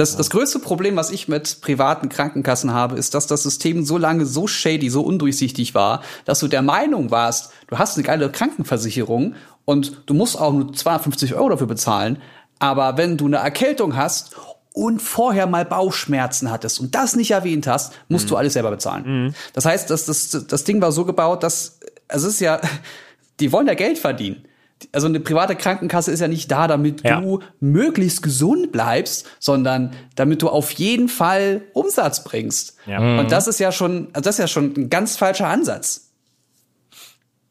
Das, das größte Problem, was ich mit privaten Krankenkassen habe, ist, dass das System so lange so shady, so undurchsichtig war, dass du der Meinung warst, du hast eine geile Krankenversicherung und du musst auch nur 250 Euro dafür bezahlen. Aber wenn du eine Erkältung hast und vorher mal Bauchschmerzen hattest und das nicht erwähnt hast, musst mhm. du alles selber bezahlen. Mhm. Das heißt, das, das, das Ding war so gebaut, dass also es ist ja, die wollen ja Geld verdienen also eine private Krankenkasse ist ja nicht da, damit ja. du möglichst gesund bleibst, sondern damit du auf jeden Fall Umsatz bringst. Ja. Mhm. Und das ist ja schon, also das ist ja schon ein ganz falscher Ansatz.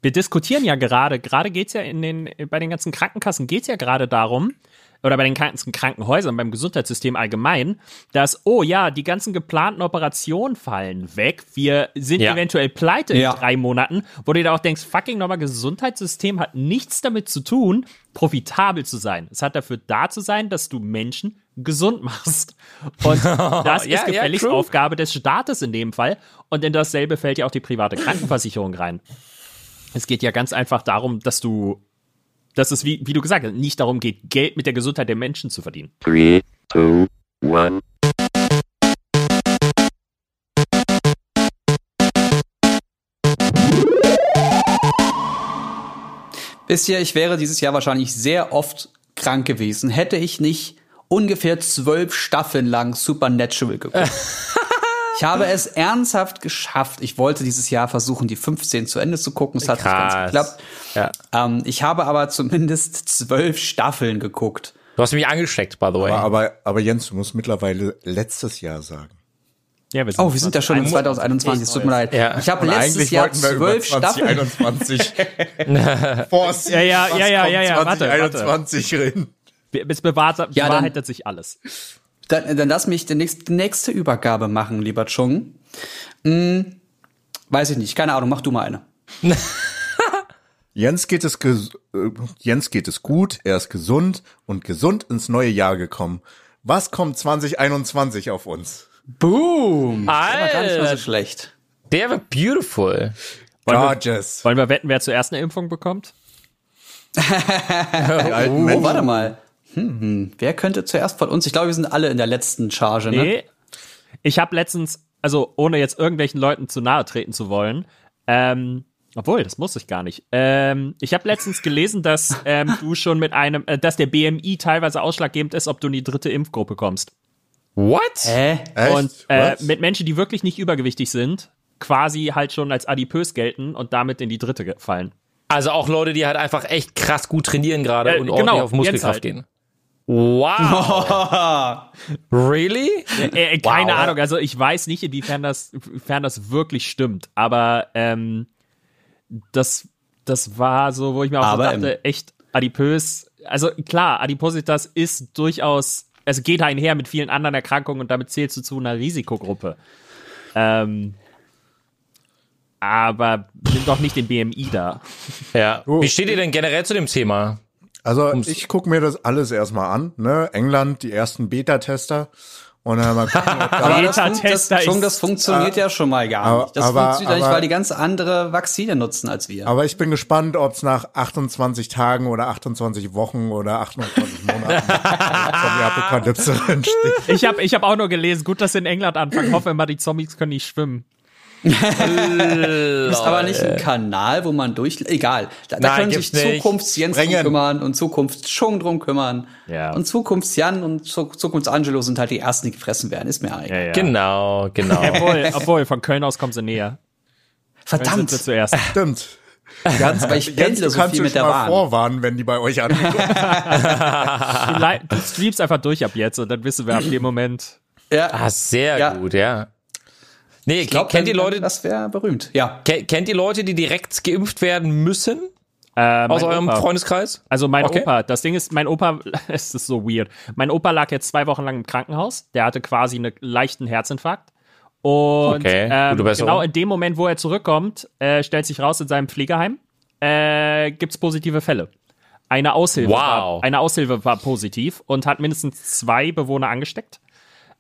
Wir diskutieren ja gerade, gerade geht's ja in den, bei den ganzen Krankenkassen geht's ja gerade darum, oder bei den ganzen Krankenhäusern, beim Gesundheitssystem allgemein, dass, oh ja, die ganzen geplanten Operationen fallen weg, wir sind ja. eventuell pleite ja. in drei Monaten, wo du dir auch denkst, fucking nochmal, Gesundheitssystem hat nichts damit zu tun, profitabel zu sein. Es hat dafür da zu sein, dass du Menschen gesund machst. Und das ja, ist gefälligst ja, Aufgabe des Staates in dem Fall. Und in dasselbe fällt ja auch die private Krankenversicherung rein. Es geht ja ganz einfach darum, dass du dass es, wie, wie du gesagt hast, nicht darum geht, Geld mit der Gesundheit der Menschen zu verdienen. 3, 2, 1. Bisher, ich wäre dieses Jahr wahrscheinlich sehr oft krank gewesen, hätte ich nicht ungefähr zwölf Staffeln lang Supernatural geguckt. Ich habe es ernsthaft geschafft. Ich wollte dieses Jahr versuchen, die 15 zu Ende zu gucken. Es hat Krass. nicht ganz geklappt. Ja. Ähm, ich habe aber zumindest zwölf Staffeln geguckt. Du hast mich angesteckt, by the way. Aber, aber, aber Jens, du musst mittlerweile letztes Jahr sagen. Ja, wir oh, wir sind ja schon in 2021, es tut mir leid. Ja. Ich habe letztes Jahr zwölf Staffeln. 2021 ja, ja, ja, ja, ja, ja, warte, 2021 reden. Bis bewahrt, ja, bewahrheitet sich alles. Dann, dann lass mich die nächste, nächste Übergabe machen, lieber Chung. Hm, weiß ich nicht, keine Ahnung, mach du mal eine. Jens geht es äh, Jens geht es gut, er ist gesund und gesund ins neue Jahr gekommen. Was kommt 2021 auf uns? Boom! Alter. Das war gar nicht mal so schlecht. Der war beautiful. Wollen Gorgeous. Wir, wollen wir wetten, wer zuerst eine Impfung bekommt? oh, warte mal. Hm, hm, wer könnte zuerst von uns? Ich glaube, wir sind alle in der letzten Charge, ne? Nee. Ich habe letztens, also ohne jetzt irgendwelchen Leuten zu nahe treten zu wollen, ähm, obwohl, das muss ich gar nicht. Ähm, ich habe letztens gelesen, dass ähm, du schon mit einem, äh, dass der BMI teilweise ausschlaggebend ist, ob du in die dritte Impfgruppe kommst. What? Hä? Echt? Und äh, mit Menschen, die wirklich nicht übergewichtig sind, quasi halt schon als adipös gelten und damit in die dritte fallen. Also auch Leute, die halt einfach echt krass gut trainieren gerade äh, und ordentlich genau, auf Muskelkraft halt. gehen. Wow. really? Äh, äh, keine wow. Ahnung. Also ich weiß nicht, inwiefern das, inwiefern das wirklich stimmt. Aber ähm, das, das war so, wo ich mir auch so dachte, echt adipös. Also klar, Adipositas ist durchaus, es geht einher mit vielen anderen Erkrankungen und damit zählst du zu einer Risikogruppe. Ähm, aber nimm doch nicht den BMI da. Ja. Wie steht ihr denn generell zu dem Thema? Also ich gucke mir das alles erstmal an. Ne? England, die ersten Beta-Tester. Und dann mal gucken, ob da aber das, das, schon, das funktioniert äh, ja schon mal gar nicht. Das aber, funktioniert aber, nicht, weil die ganz andere Vakzine nutzen als wir. Aber ich bin gespannt, ob es nach 28 Tagen oder 28 Wochen oder 28 Monaten Zombie-Apokalypse entsteht. Ich habe ich hab auch nur gelesen, gut, dass sie in England anfangen. Hoffe immer, die Zombies können nicht schwimmen ist aber nicht ein Kanal, wo man durch. Egal. Da, da können sich Zukunftsjens drum kümmern und Zukunftschung drum kümmern. Ja. Und Zukunftsjan und Zukunftsangelo sind halt die ersten, die gefressen werden. Ist mir eigentlich. Ja, ja. Genau, genau. obwohl, obwohl, von Köln aus kommen sie näher. Verdammt. Sie zuerst. Stimmt. Ganz, weil ich pendle so viel mit der Bahn. vorwarnen, wenn die bei euch ankommen. du, du streamst einfach durch ab jetzt und dann wissen wir ab dem Moment. Ja. Ah, sehr ja. gut, ja. Nee, ich glaub, kennt die Leute, das wäre berühmt. Ja. Kennt die Leute, die direkt geimpft werden müssen? Äh, Aus eurem Opa. Freundeskreis? Also mein okay. Opa, das Ding ist, mein Opa, es ist so weird. Mein Opa lag jetzt zwei Wochen lang im Krankenhaus. Der hatte quasi einen leichten Herzinfarkt. Und okay. ähm, genau in dem Moment, wo er zurückkommt, äh, stellt sich raus in seinem Pflegeheim, äh, gibt es positive Fälle. Eine Aushilfe, wow. war, eine Aushilfe war positiv und hat mindestens zwei Bewohner angesteckt.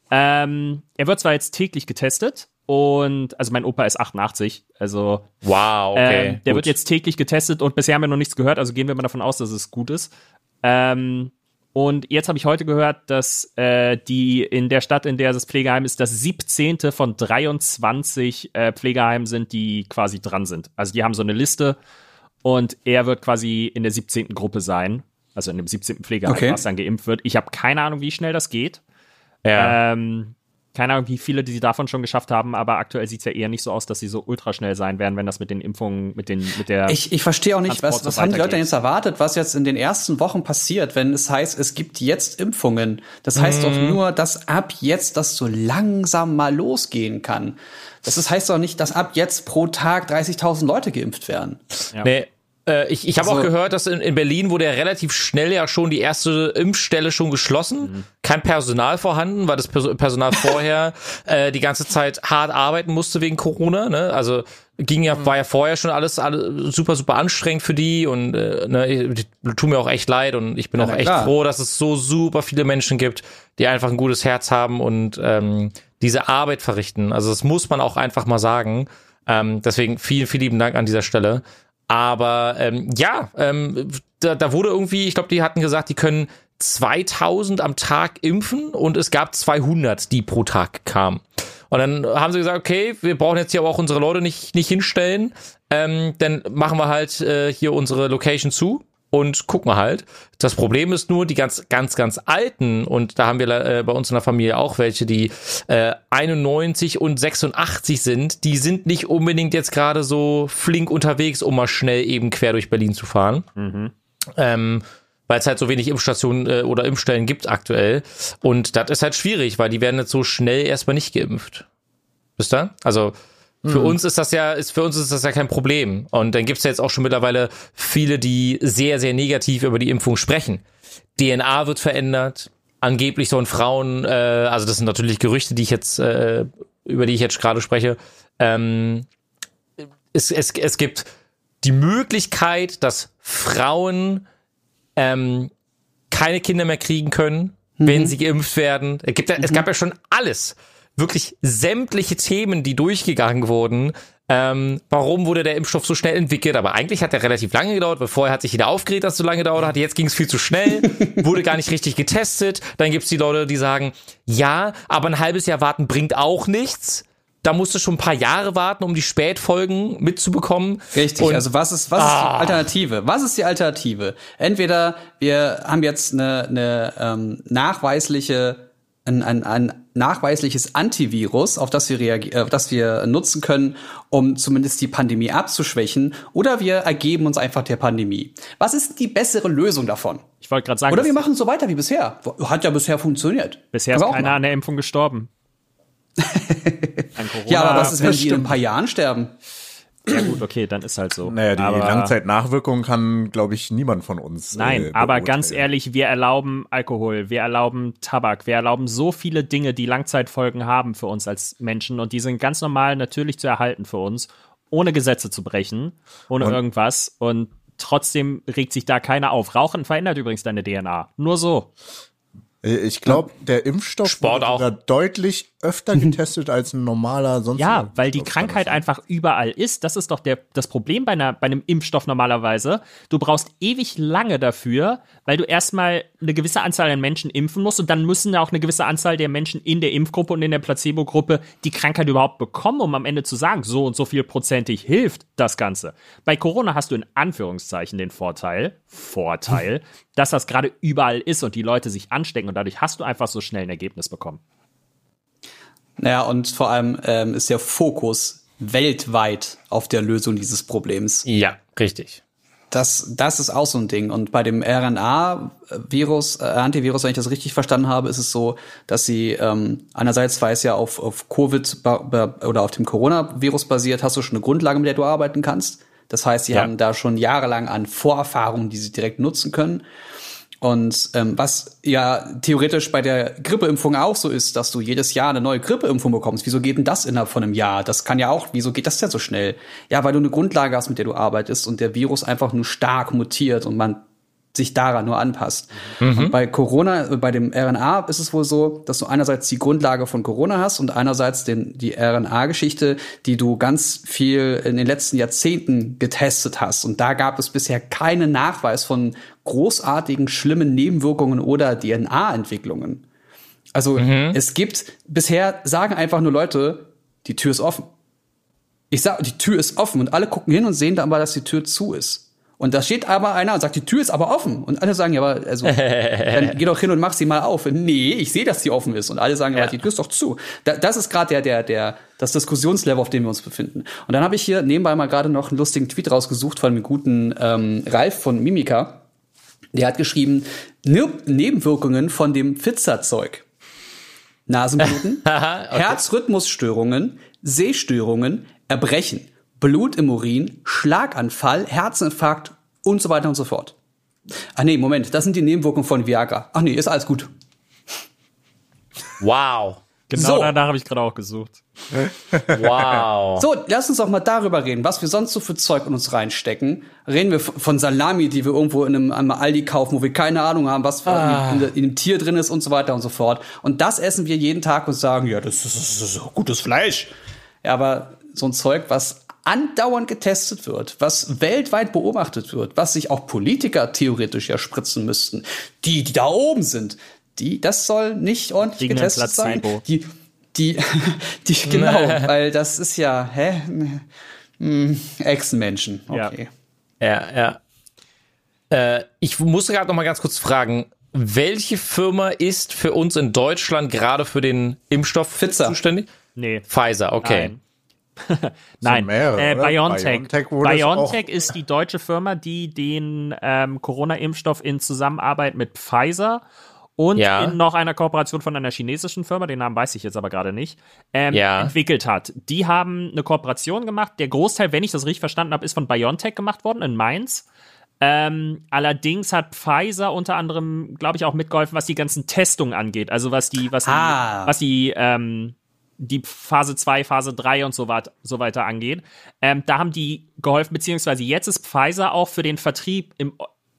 Ähm, er wird zwar jetzt täglich getestet, und also mein Opa ist 88, also wow, okay, ähm, der gut. wird jetzt täglich getestet und bisher haben wir noch nichts gehört, also gehen wir mal davon aus, dass es gut ist. Ähm, Und jetzt habe ich heute gehört, dass äh, die in der Stadt, in der das Pflegeheim ist, das 17. von 23 äh, Pflegeheimen sind, die quasi dran sind. Also die haben so eine Liste und er wird quasi in der 17. Gruppe sein, also in dem 17. Pflegeheim, okay. was dann geimpft wird. Ich habe keine Ahnung, wie schnell das geht. Ja. Ähm, keine Ahnung, wie viele die sie davon schon geschafft haben, aber aktuell sieht es ja eher nicht so aus, dass sie so ultraschnell sein werden, wenn das mit den Impfungen, mit den, mit der. Ich, ich verstehe auch nicht, was, was haben die Leute denn jetzt erwartet, was jetzt in den ersten Wochen passiert, wenn es heißt, es gibt jetzt Impfungen. Das heißt mhm. doch nur, dass ab jetzt das so langsam mal losgehen kann. Das heißt doch nicht, dass ab jetzt pro Tag 30.000 Leute geimpft werden. Ja. Nee, ich ich habe also, auch gehört, dass in, in Berlin wurde ja relativ schnell ja schon die erste Impfstelle schon geschlossen. Mhm. Kein Personal vorhanden, weil das Personal vorher äh, die ganze Zeit hart arbeiten musste wegen Corona. Ne? Also ging ja, mhm. war ja vorher schon alles, alles super, super anstrengend für die und äh, ne, tut mir auch echt leid und ich bin ja, auch echt klar. froh, dass es so super viele Menschen gibt, die einfach ein gutes Herz haben und ähm, diese Arbeit verrichten. Also das muss man auch einfach mal sagen. Ähm, deswegen vielen, vielen lieben Dank an dieser Stelle. Aber ähm, ja, ähm, da, da wurde irgendwie, ich glaube, die hatten gesagt, die können 2000 am Tag impfen und es gab 200, die pro Tag kamen. Und dann haben sie gesagt, okay, wir brauchen jetzt hier aber auch unsere Leute nicht, nicht hinstellen. Ähm, dann machen wir halt äh, hier unsere Location zu und gucken halt. Das Problem ist nur, die ganz, ganz, ganz alten, und da haben wir äh, bei uns in der Familie auch welche, die äh, 91 und 86 sind, die sind nicht unbedingt jetzt gerade so flink unterwegs, um mal schnell eben quer durch Berlin zu fahren. Mhm. Ähm, weil es halt so wenig Impfstationen äh, oder Impfstellen gibt aktuell. Und das ist halt schwierig, weil die werden jetzt so schnell erstmal nicht geimpft. Bis dann? Also für mhm. uns ist das ja, ist, für uns ist das ja kein Problem. Und dann gibt's ja jetzt auch schon mittlerweile viele, die sehr, sehr negativ über die Impfung sprechen. DNA wird verändert. Angeblich sollen Frauen, äh, also das sind natürlich Gerüchte, die ich jetzt, äh, über die ich jetzt gerade spreche. Ähm, es, es, es gibt die Möglichkeit, dass Frauen ähm, keine Kinder mehr kriegen können, mhm. wenn sie geimpft werden. Es, gibt mhm. es gab ja schon alles wirklich sämtliche Themen, die durchgegangen wurden. Ähm, warum wurde der Impfstoff so schnell entwickelt? Aber eigentlich hat er relativ lange gedauert, weil vorher hat sich jeder aufgeregt, dass es so lange gedauert hat. Jetzt ging es viel zu schnell, wurde gar nicht richtig getestet. Dann gibt's die Leute, die sagen, ja, aber ein halbes Jahr warten bringt auch nichts da musst du schon ein paar Jahre warten, um die Spätfolgen mitzubekommen. Richtig, Und, also was ist, was ah. ist die ah. Alternative? Was ist die Alternative? Entweder wir haben jetzt eine, eine ähm, nachweisliche ein, ein, ein nachweisliches Antivirus, auf das wir reagieren, äh, das wir nutzen können, um zumindest die Pandemie abzuschwächen, oder wir ergeben uns einfach der Pandemie. Was ist die bessere Lösung davon? Ich wollte gerade sagen. Oder wir machen so weiter wie bisher. Hat ja bisher funktioniert. Bisher ist keiner an der Impfung gestorben. ja, aber was ist, wenn die in ein paar Jahren sterben? Ja gut, okay, dann ist halt so. Naja, die aber, Langzeitnachwirkung kann, glaube ich, niemand von uns. Nein, äh, aber ganz ehrlich, wir erlauben Alkohol, wir erlauben Tabak, wir erlauben so viele Dinge, die Langzeitfolgen haben für uns als Menschen und die sind ganz normal natürlich zu erhalten für uns, ohne Gesetze zu brechen, ohne und? irgendwas und trotzdem regt sich da keiner auf. Rauchen verändert übrigens deine DNA. Nur so. Äh, ich glaube, der Impfstoff Sport auch. deutlich öfter getestet als ein normaler sonst. Ja, weil die Krankheit einfach überall ist. Das ist doch der, das Problem bei, einer, bei einem Impfstoff normalerweise. Du brauchst ewig lange dafür, weil du erstmal eine gewisse Anzahl an Menschen impfen musst und dann müssen auch eine gewisse Anzahl der Menschen in der Impfgruppe und in der Placebo-Gruppe die Krankheit überhaupt bekommen, um am Ende zu sagen, so und so viel prozentig hilft das Ganze. Bei Corona hast du in Anführungszeichen den Vorteil, Vorteil, dass das gerade überall ist und die Leute sich anstecken und dadurch hast du einfach so schnell ein Ergebnis bekommen. Naja, und vor allem ähm, ist der Fokus weltweit auf der Lösung dieses Problems. Ja, richtig. Das, das ist auch so ein Ding. Und bei dem RNA-Virus, äh, Antivirus, wenn ich das richtig verstanden habe, ist es so, dass sie ähm, einerseits, weil es ja auf, auf Covid oder auf dem Coronavirus basiert, hast du schon eine Grundlage, mit der du arbeiten kannst. Das heißt, sie ja. haben da schon jahrelang an Vorerfahrungen, die sie direkt nutzen können. Und ähm, was ja theoretisch bei der Grippeimpfung auch so ist, dass du jedes Jahr eine neue Grippeimpfung bekommst. Wieso geht denn das innerhalb von einem Jahr? Das kann ja auch, wieso geht das denn so schnell? Ja, weil du eine Grundlage hast, mit der du arbeitest und der Virus einfach nur stark mutiert und man sich daran nur anpasst. Mhm. bei Corona, bei dem RNA ist es wohl so, dass du einerseits die Grundlage von Corona hast und einerseits den, die RNA-Geschichte, die du ganz viel in den letzten Jahrzehnten getestet hast. Und da gab es bisher keinen Nachweis von großartigen, schlimmen Nebenwirkungen oder DNA-Entwicklungen. Also mhm. es gibt, bisher sagen einfach nur Leute, die Tür ist offen. Ich sag, die Tür ist offen und alle gucken hin und sehen dann aber, dass die Tür zu ist. Und da steht aber einer und sagt, die Tür ist aber offen. Und alle sagen, ja, aber also, dann geh doch hin und mach sie mal auf. Nee, ich sehe, dass die offen ist. Und alle sagen, ja, die Tür ist doch zu. Da, das ist gerade der, der, der, das Diskussionslevel, auf dem wir uns befinden. Und dann habe ich hier nebenbei mal gerade noch einen lustigen Tweet rausgesucht von einem guten ähm, Ralf von Mimika. Der hat geschrieben, Nebenwirkungen von dem Pfizer-Zeug. Nasenbluten, okay. Herzrhythmusstörungen, Sehstörungen, Erbrechen. Blut im Urin, Schlaganfall, Herzinfarkt und so weiter und so fort. Ach nee, Moment, das sind die Nebenwirkungen von Viagra. Ach nee, ist alles gut. Wow. Genau so. danach habe ich gerade auch gesucht. Wow. So, lass uns doch mal darüber reden, was wir sonst so für Zeug in uns reinstecken. Reden wir von Salami, die wir irgendwo in einem, einem Aldi kaufen, wo wir keine Ahnung haben, was ah. in, in, in, dem Tier drin ist und so weiter und so fort. Und das essen wir jeden Tag und sagen, ja, das ist, das ist gutes Fleisch. Ja, aber so ein Zeug, was andauernd getestet wird, was weltweit beobachtet wird, was sich auch Politiker theoretisch ja spritzen müssten, die, die da oben sind, die, das soll nicht ordentlich Gegen getestet sein. Die, die, die, genau, weil das ist ja, hä? Hm, Echsenmenschen, okay. Ja, ja. ja. Äh, ich muss gerade noch mal ganz kurz fragen, welche Firma ist für uns in Deutschland gerade für den Impfstoff Pfizer. zuständig? Nee. Pfizer, okay. Nein. Nein, mehrere, äh, BioNTech. BioNTech, BioNTech ist die deutsche Firma, die den ähm, Corona-Impfstoff in Zusammenarbeit mit Pfizer und ja. in noch einer Kooperation von einer chinesischen Firma, den Namen weiß ich jetzt aber gerade nicht, ähm, ja. entwickelt hat. Die haben eine Kooperation gemacht. Der Großteil, wenn ich das richtig verstanden habe, ist von BioNTech gemacht worden in Mainz. Ähm, allerdings hat Pfizer unter anderem, glaube ich, auch mitgeholfen, was die ganzen Testungen angeht. Also was die, was ah. die, was die ähm, die Phase 2, Phase 3 und so, weit, so weiter angeht. Ähm, da haben die geholfen, beziehungsweise jetzt ist Pfizer auch für den Vertrieb im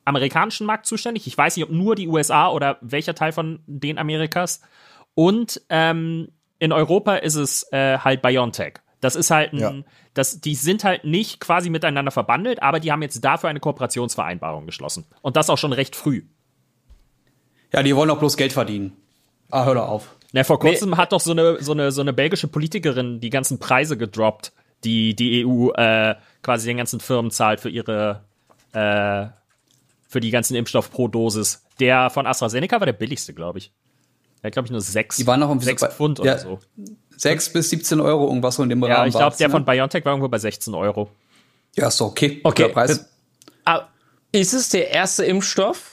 amerikanischen Markt zuständig. Ich weiß nicht, ob nur die USA oder welcher Teil von den Amerikas. Und ähm, in Europa ist es äh, halt BioNTech. Das ist halt ein, ja. das, die sind halt nicht quasi miteinander verbandelt, aber die haben jetzt dafür eine Kooperationsvereinbarung geschlossen. Und das auch schon recht früh. Ja, die wollen auch bloß Geld verdienen. Ah, hör doch auf. Na, vor kurzem nee. hat doch so eine, so, eine, so eine belgische Politikerin die ganzen Preise gedroppt, die die EU äh, quasi den ganzen Firmen zahlt für ihre äh, für die ganzen Impfstoff pro Dosis. Der von AstraZeneca war der billigste, glaube ich. Der hat, glaube ich, nur sechs, die waren noch um sechs Pfund ja, oder so. Sechs bis 17 Euro, irgendwas so in dem Rahmen. Ja, ich glaube, der ne? von BioNTech war irgendwo bei 16 Euro. Ja, ist doch okay. Okay. Preis. Ah, ist es der erste Impfstoff,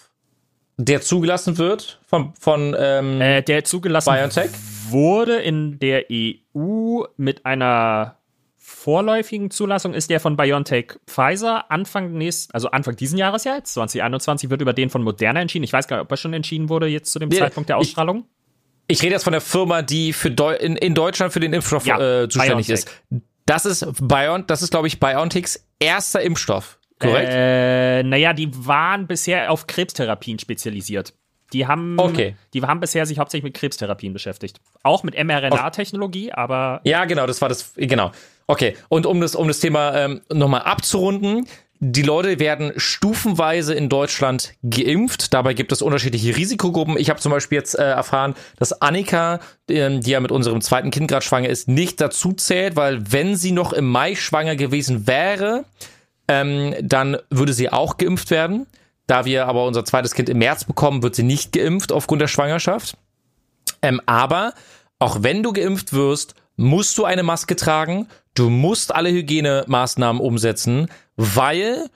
der zugelassen wird von, von ähm, äh, der zugelassen BioNTech? wurde in der EU mit einer vorläufigen Zulassung ist der von BioNTech Pfizer Anfang nächst, also Anfang diesen Jahres ja jetzt, 2021 wird über den von Moderna entschieden. Ich weiß gar nicht, ob er schon entschieden wurde jetzt zu dem nee, Zeitpunkt der Ausstrahlung. Ich, ich, rede jetzt von der Firma, die für Deu in, in, Deutschland für den Impfstoff ja, äh, zuständig BioNTech. ist. Das ist Bion, das ist glaube ich BioNTechs erster Impfstoff. Korrekt? Äh, naja, die waren bisher auf Krebstherapien spezialisiert. Die haben, okay. die haben bisher sich hauptsächlich mit Krebstherapien beschäftigt. Auch mit mRNA-Technologie, aber. Ja, genau, das war das, genau. Okay, und um das, um das Thema ähm, nochmal abzurunden, die Leute werden stufenweise in Deutschland geimpft. Dabei gibt es unterschiedliche Risikogruppen. Ich habe zum Beispiel jetzt äh, erfahren, dass Annika, äh, die ja mit unserem zweiten Kind gerade schwanger ist, nicht dazu zählt, weil wenn sie noch im Mai schwanger gewesen wäre, ähm, dann würde sie auch geimpft werden. Da wir aber unser zweites Kind im März bekommen, wird sie nicht geimpft aufgrund der Schwangerschaft. Ähm, aber auch wenn du geimpft wirst, musst du eine Maske tragen. Du musst alle Hygienemaßnahmen umsetzen, weil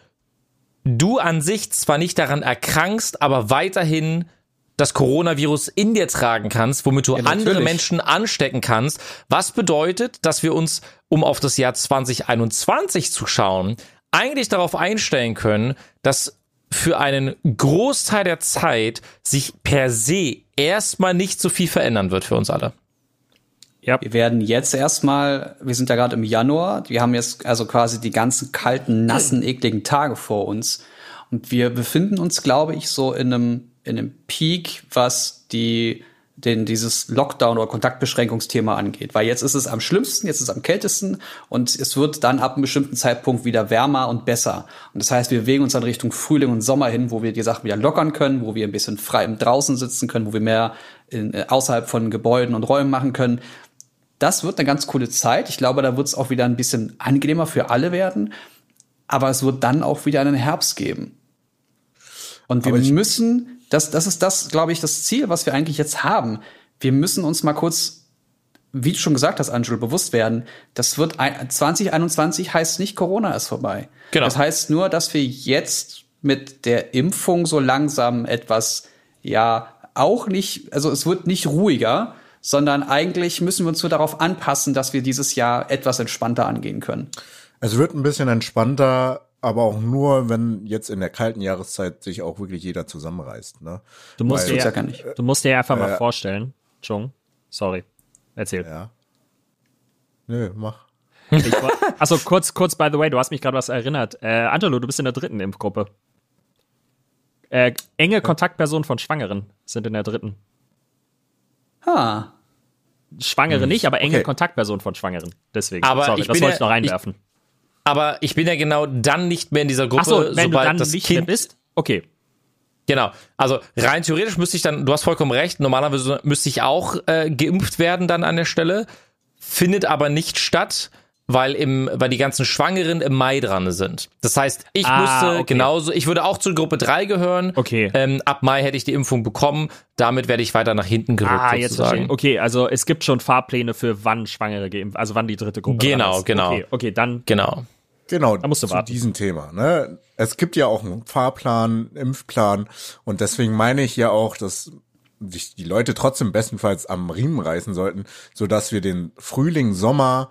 du an sich zwar nicht daran erkrankst, aber weiterhin das Coronavirus in dir tragen kannst, womit du ja, andere Menschen anstecken kannst. Was bedeutet, dass wir uns, um auf das Jahr 2021 zu schauen, eigentlich darauf einstellen können, dass für einen Großteil der Zeit sich per se erstmal nicht so viel verändern wird für uns alle. Ja. Wir werden jetzt erstmal, wir sind ja gerade im Januar, wir haben jetzt also quasi die ganzen kalten, nassen, ekligen Tage vor uns. Und wir befinden uns, glaube ich, so in einem, in einem Peak, was die den dieses Lockdown oder Kontaktbeschränkungsthema angeht. Weil jetzt ist es am schlimmsten, jetzt ist es am kältesten und es wird dann ab einem bestimmten Zeitpunkt wieder wärmer und besser. Und das heißt, wir bewegen uns dann Richtung Frühling und Sommer hin, wo wir die Sachen wieder lockern können, wo wir ein bisschen frei im Draußen sitzen können, wo wir mehr in, äh, außerhalb von Gebäuden und Räumen machen können. Das wird eine ganz coole Zeit. Ich glaube, da wird es auch wieder ein bisschen angenehmer für alle werden. Aber es wird dann auch wieder einen Herbst geben. Und wir müssen das, das ist das, glaube ich, das Ziel, was wir eigentlich jetzt haben. Wir müssen uns mal kurz, wie du schon gesagt hast, Angelo, bewusst werden. Das wird 2021 heißt nicht Corona ist vorbei. Genau. Das heißt nur, dass wir jetzt mit der Impfung so langsam etwas, ja, auch nicht, also es wird nicht ruhiger, sondern eigentlich müssen wir uns nur darauf anpassen, dass wir dieses Jahr etwas entspannter angehen können. Es wird ein bisschen entspannter, aber auch nur, wenn jetzt in der kalten Jahreszeit sich auch wirklich jeder zusammenreißt. Ne? Du musst, Weil, dir, ja, nicht. du musst dir einfach äh, mal vorstellen, Chung, sorry, erzähl. Ja. Nö, mach. achso, kurz, kurz, by the way, du hast mich gerade was erinnert. Äh, Angelo, du bist in der dritten Impfgruppe. Äh, enge Kontaktpersonen von Schwangeren sind in der dritten. Ha. Schwangere hm. nicht, aber enge okay. Kontaktpersonen von Schwangeren. Deswegen, aber sorry, das wollte ich noch reinwerfen. Ich, aber ich bin ja genau dann nicht mehr in dieser Gruppe, so, sobald das nicht Kind bist. Okay. Genau. Also rein theoretisch müsste ich dann, du hast vollkommen recht, normalerweise müsste ich auch äh, geimpft werden dann an der Stelle, findet aber nicht statt, weil im, weil die ganzen Schwangeren im Mai dran sind. Das heißt, ich ah, müsste okay. genauso, ich würde auch zur Gruppe 3 gehören. Okay. Ähm, ab Mai hätte ich die Impfung bekommen. Damit werde ich weiter nach hinten gerückt. Ah, jetzt sozusagen. Okay, also es gibt schon Fahrpläne für wann Schwangere geimpft, also wann die dritte Gruppe Genau, ist. genau. Okay, okay, dann. Genau. Genau, da musst du zu warten. diesem Thema. Ne? Es gibt ja auch einen Fahrplan, Impfplan und deswegen meine ich ja auch, dass sich die Leute trotzdem bestenfalls am Riemen reißen sollten, so dass wir den Frühling, Sommer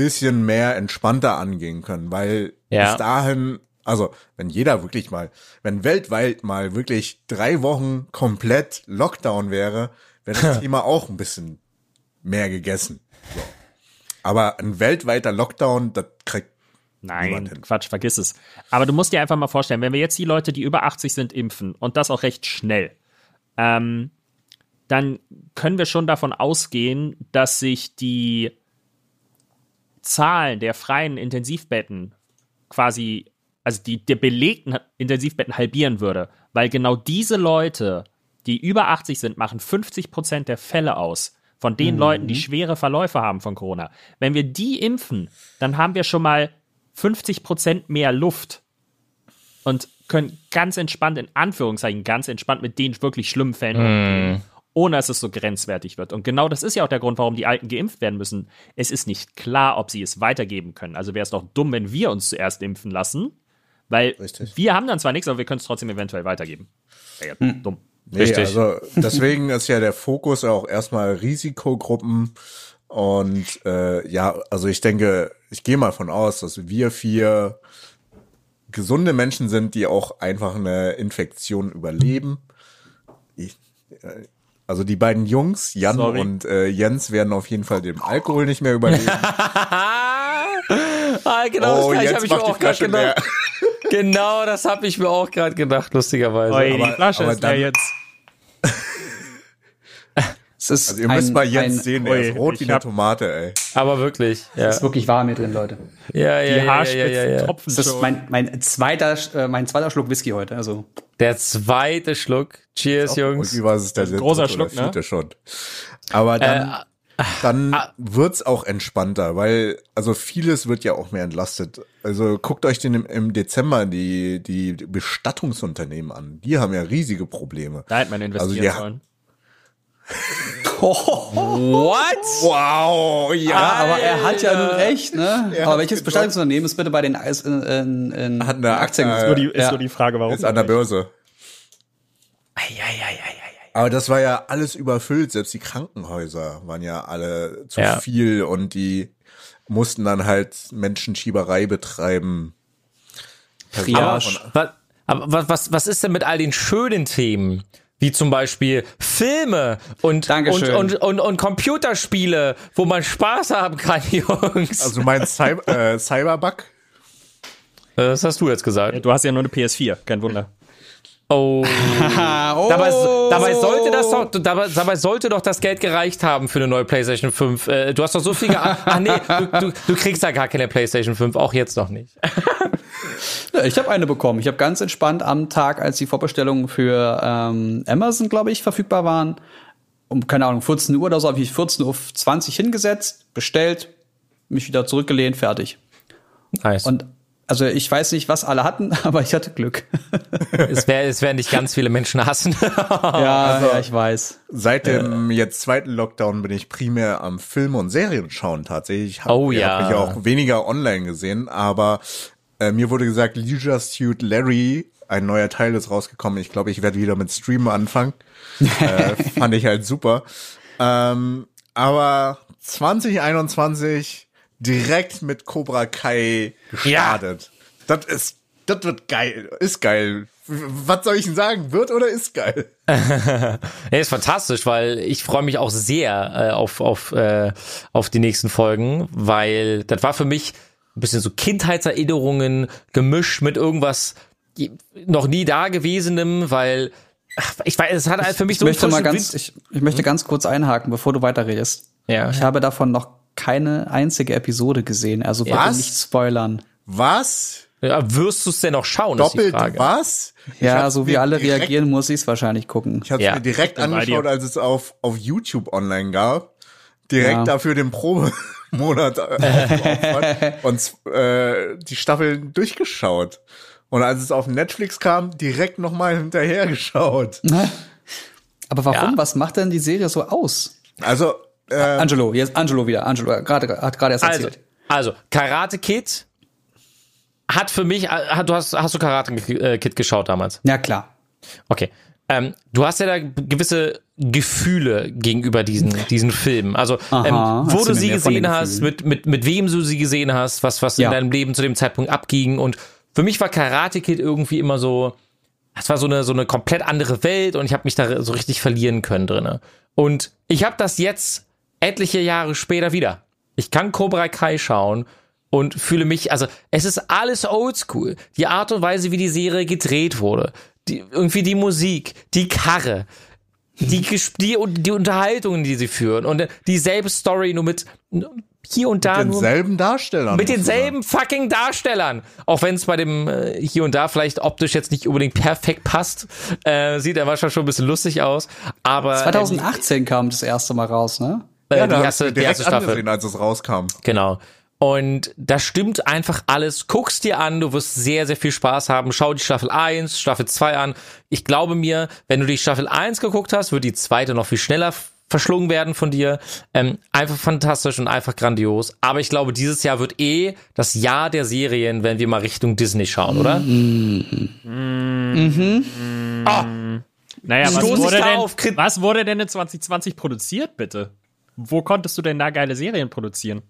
bisschen mehr entspannter angehen können, weil ja. bis dahin, also wenn jeder wirklich mal, wenn weltweit mal wirklich drei Wochen komplett Lockdown wäre, wäre das Thema auch ein bisschen mehr gegessen. So. Aber ein weltweiter Lockdown, das kriegt Nein, Quatsch, vergiss es. Aber du musst dir einfach mal vorstellen, wenn wir jetzt die Leute, die über 80 sind, impfen und das auch recht schnell, ähm, dann können wir schon davon ausgehen, dass sich die Zahlen der freien Intensivbetten quasi, also die der belegten Intensivbetten halbieren würde, weil genau diese Leute, die über 80 sind, machen 50 Prozent der Fälle aus von den mhm. Leuten, die schwere Verläufe haben von Corona. Wenn wir die impfen, dann haben wir schon mal 50 Prozent mehr Luft und können ganz entspannt, in Anführungszeichen, ganz entspannt mit den wirklich schlimmen Fällen mm. umgehen, ohne dass es so grenzwertig wird. Und genau das ist ja auch der Grund, warum die Alten geimpft werden müssen. Es ist nicht klar, ob sie es weitergeben können. Also wäre es doch dumm, wenn wir uns zuerst impfen lassen, weil Richtig. wir haben dann zwar nichts, aber wir können es trotzdem eventuell weitergeben. Wäre ja hm. dumm. Nee, Richtig. also deswegen ist ja der Fokus auch erstmal Risikogruppen und äh, ja, also ich denke, ich gehe mal von aus, dass wir vier gesunde Menschen sind, die auch einfach eine Infektion überleben. Ich, äh, also die beiden Jungs, Jan Sorry. und äh, Jens, werden auf jeden Fall dem Alkohol nicht mehr überleben. ah, genau, oh, das habe ich mir auch gerade gedacht. genau, das habe ich mir auch gerade gedacht, lustigerweise. Oi, die Flasche aber ist dann, jetzt. Es ist also ihr müsst ein, mal Jens ein, sehen, der ui, ist rot wie eine Tomate, ey. Aber wirklich, ja. Es ist wirklich warm hier drin, Leute. Ja, ja, Die Haarspitzen ja, ja, ja, tropfen Das ist mein, mein zweiter, äh, mein zweiter Schluck Whisky heute, also. Der zweite Schluck. Cheers, Jungs. Und wie war es der Großer Schluck, ne? Schon. Aber dann, äh, dann ah. wird's auch entspannter, weil, also vieles wird ja auch mehr entlastet. Also guckt euch den im, im Dezember die, die Bestattungsunternehmen an. Die haben ja riesige Probleme. Da hätte man investieren also sollen. What? Wow, ja. ja aber er hat ja nun recht, ne? Er aber welches Bestattungsunternehmen ist bitte bei den Eis in, in, in hat eine Aktien? Äh, ist, nur die, ist ja. nur die Frage, warum. Ist an der Börse. Eieieiei. Aber das war ja alles überfüllt. Selbst die Krankenhäuser waren ja alle zu ja. viel und die mussten dann halt Menschenschieberei betreiben. Ja, aber, aber was, was ist denn mit all den schönen Themen? Wie zum Beispiel Filme und, und, und, und, und Computerspiele, wo man Spaß haben kann, Jungs. Also mein Cyber, äh, Cyberbug? Das hast du jetzt gesagt. Ja, du hast ja nur eine PS4, kein Wunder. Oh. oh. Dabei, dabei, sollte das doch, dabei, dabei, sollte doch das Geld gereicht haben für eine neue PlayStation 5. Äh, du hast doch so viel Ach nee, du, du, du, kriegst da gar keine PlayStation 5, auch jetzt noch nicht. Ich habe eine bekommen. Ich habe ganz entspannt am Tag, als die Vorbestellungen für ähm, Amazon, glaube ich, verfügbar waren, um, keine Ahnung, 14 Uhr oder so, habe ich 14.20 Uhr hingesetzt, bestellt, mich wieder zurückgelehnt, fertig. Nice. Und also ich weiß nicht, was alle hatten, aber ich hatte Glück. es, wär, es werden nicht ganz viele Menschen hassen. ja, also, ja, ich weiß. Seit dem jetzt zweiten Lockdown bin ich primär am Film und Serien schauen tatsächlich. Ich hab, oh ja. Habe ich auch weniger online gesehen, aber äh, mir wurde gesagt, Leisure Suit Larry, ein neuer Teil ist rausgekommen. Ich glaube, ich werde wieder mit Streamen anfangen. äh, fand ich halt super. Ähm, aber 2021 direkt mit Cobra Kai gestartet. Ja. Das ist, das wird geil, ist geil. Was soll ich denn sagen? Wird oder ist geil? ja, ist fantastisch, weil ich freue mich auch sehr äh, auf, auf, äh, auf die nächsten Folgen, weil das war für mich ein bisschen so Kindheitserinnerungen gemischt mit irgendwas noch nie dagewesenem, weil ach, ich weiß, es hat halt für mich ich so möchte mal ganz, ich, ich möchte ganz kurz einhaken, bevor du weiterredest. Ja. Ich habe davon noch keine einzige Episode gesehen, also bitte was? nicht spoilern. Was? Ja, wirst du es denn noch schauen? Doppelt was? ja, so wie alle direkt, reagieren, muss ich es wahrscheinlich gucken. Ich habe es ja. mir direkt angeschaut, als es auf, auf YouTube online gab. Direkt ja. dafür den Probemonat äh, und äh, die Staffeln durchgeschaut. Und als es auf Netflix kam, direkt nochmal hinterher geschaut. Aber warum? Ja. Was macht denn die Serie so aus? Also ähm, Angelo, jetzt Angelo wieder. Angelo gerade hat gerade erst also, erzählt. Also, also Karate Kid hat für mich, hat, du hast, hast du Karate Kid geschaut damals? Ja, klar. Okay. Ähm, du hast ja da gewisse Gefühle gegenüber diesen, diesen Filmen. Also, Aha, ähm, wo du sie gesehen hast, mit, mit, mit wem du sie gesehen hast, was, was ja. in deinem Leben zu dem Zeitpunkt abging. Und für mich war Karate Kid irgendwie immer so, es war so eine, so eine komplett andere Welt und ich habe mich da so richtig verlieren können drinne. Und ich habe das jetzt etliche Jahre später wieder. Ich kann Cobra Kai schauen und fühle mich, also es ist alles oldschool. Die Art und Weise, wie die Serie gedreht wurde, die, irgendwie die Musik, die Karre, die, die, die Unterhaltungen, die sie führen und dieselbe Story nur mit hier und da mit denselben Darstellern. Mit denselben fucking Darstellern. Auch wenn es bei dem äh, hier und da vielleicht optisch jetzt nicht unbedingt perfekt passt, äh, sieht er manchmal schon ein bisschen lustig aus. Aber 2018 äh, kam das erste Mal raus, ne? Äh, ja, die, erste, die erste Staffel. Angesehen, als es rauskam. Genau. Und da stimmt einfach alles. Guck's dir an, du wirst sehr, sehr viel Spaß haben. Schau die Staffel 1, Staffel 2 an. Ich glaube mir, wenn du die Staffel 1 geguckt hast, wird die zweite noch viel schneller verschlungen werden von dir. Ähm, einfach fantastisch und einfach grandios. Aber ich glaube, dieses Jahr wird eh das Jahr der Serien, wenn wir mal Richtung Disney schauen, oder? Mhm. Mhm. Oh. Naja, was wurde, denn, was wurde denn in 2020 produziert, bitte? Wo konntest du denn da geile Serien produzieren?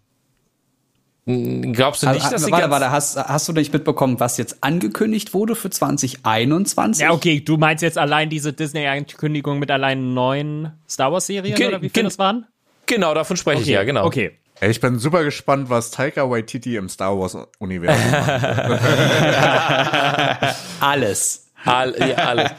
Glaubst du nicht, also, dass sie warte, warte, hast, hast du nicht mitbekommen, was jetzt angekündigt wurde für 2021? Ja, okay, du meinst jetzt allein diese Disney-Ankündigung mit allein neun Star Wars-Serien oder wie viele das waren? Genau, davon spreche okay. ich ja, genau. Okay. Ich bin super gespannt, was Taika Waititi im Star Wars-Universum macht. alles. All, ja, alles.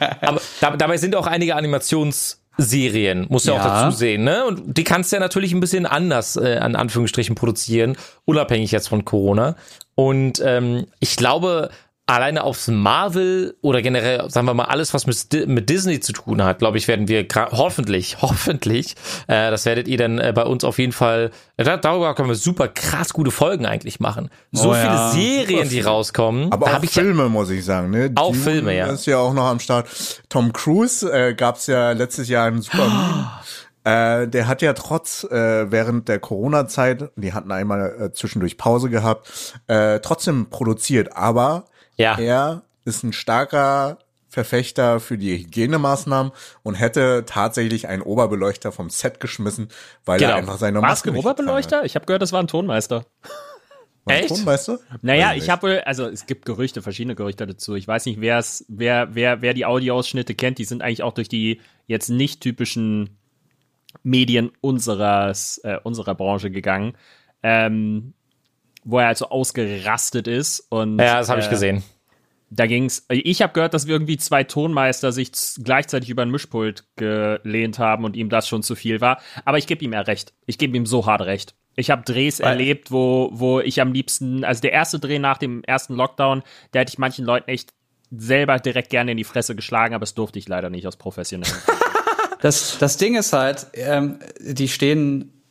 Aber dabei sind auch einige Animations- Serien, musst du ja. auch dazu sehen, ne? Und die kannst du ja natürlich ein bisschen anders, äh, an Anführungsstrichen, produzieren, unabhängig jetzt von Corona. Und ähm, ich glaube, alleine aufs Marvel oder generell, sagen wir mal, alles, was mit, mit Disney zu tun hat, glaube ich, werden wir hoffentlich, hoffentlich, äh, das werdet ihr dann äh, bei uns auf jeden Fall, äh, darüber können wir super krass gute Folgen eigentlich machen. So oh, viele ja. Serien, die rauskommen. Aber auch Filme, ja, muss ich sagen. Ne? Auch Dune Filme, ja. ist ja auch noch am Start. Tom Cruise äh, gab es ja letztes Jahr einen super Meme. Äh, der hat ja trotz äh, während der Corona-Zeit, die hatten einmal äh, zwischendurch Pause gehabt, äh, trotzdem produziert. Aber ja. Er ist ein starker Verfechter für die Hygienemaßnahmen und hätte tatsächlich einen Oberbeleuchter vom Set geschmissen, weil genau. er einfach seine Maske War's ein Oberbeleuchter? Ich habe gehört, das war ein Tonmeister. War Echt? Tonmeister? Naja, ich habe, also es gibt Gerüchte, verschiedene Gerüchte dazu. Ich weiß nicht, wer es, wer, wer, wer die Audioausschnitte kennt, die sind eigentlich auch durch die jetzt nicht typischen Medien unseres, äh, unserer Branche gegangen. Ähm, wo er halt so ausgerastet ist. Und, ja, das habe ich äh, gesehen. Da ging's. Ich habe gehört, dass wir irgendwie zwei Tonmeister sich gleichzeitig über ein Mischpult gelehnt haben und ihm das schon zu viel war. Aber ich gebe ihm ja recht. Ich gebe ihm so hart recht. Ich habe Drehs Weil erlebt, wo, wo ich am liebsten, also der erste Dreh nach dem ersten Lockdown, da hätte ich manchen Leuten echt selber direkt gerne in die Fresse geschlagen, aber das durfte ich leider nicht aus professionellen. das, das Ding ist halt, ähm, die stehen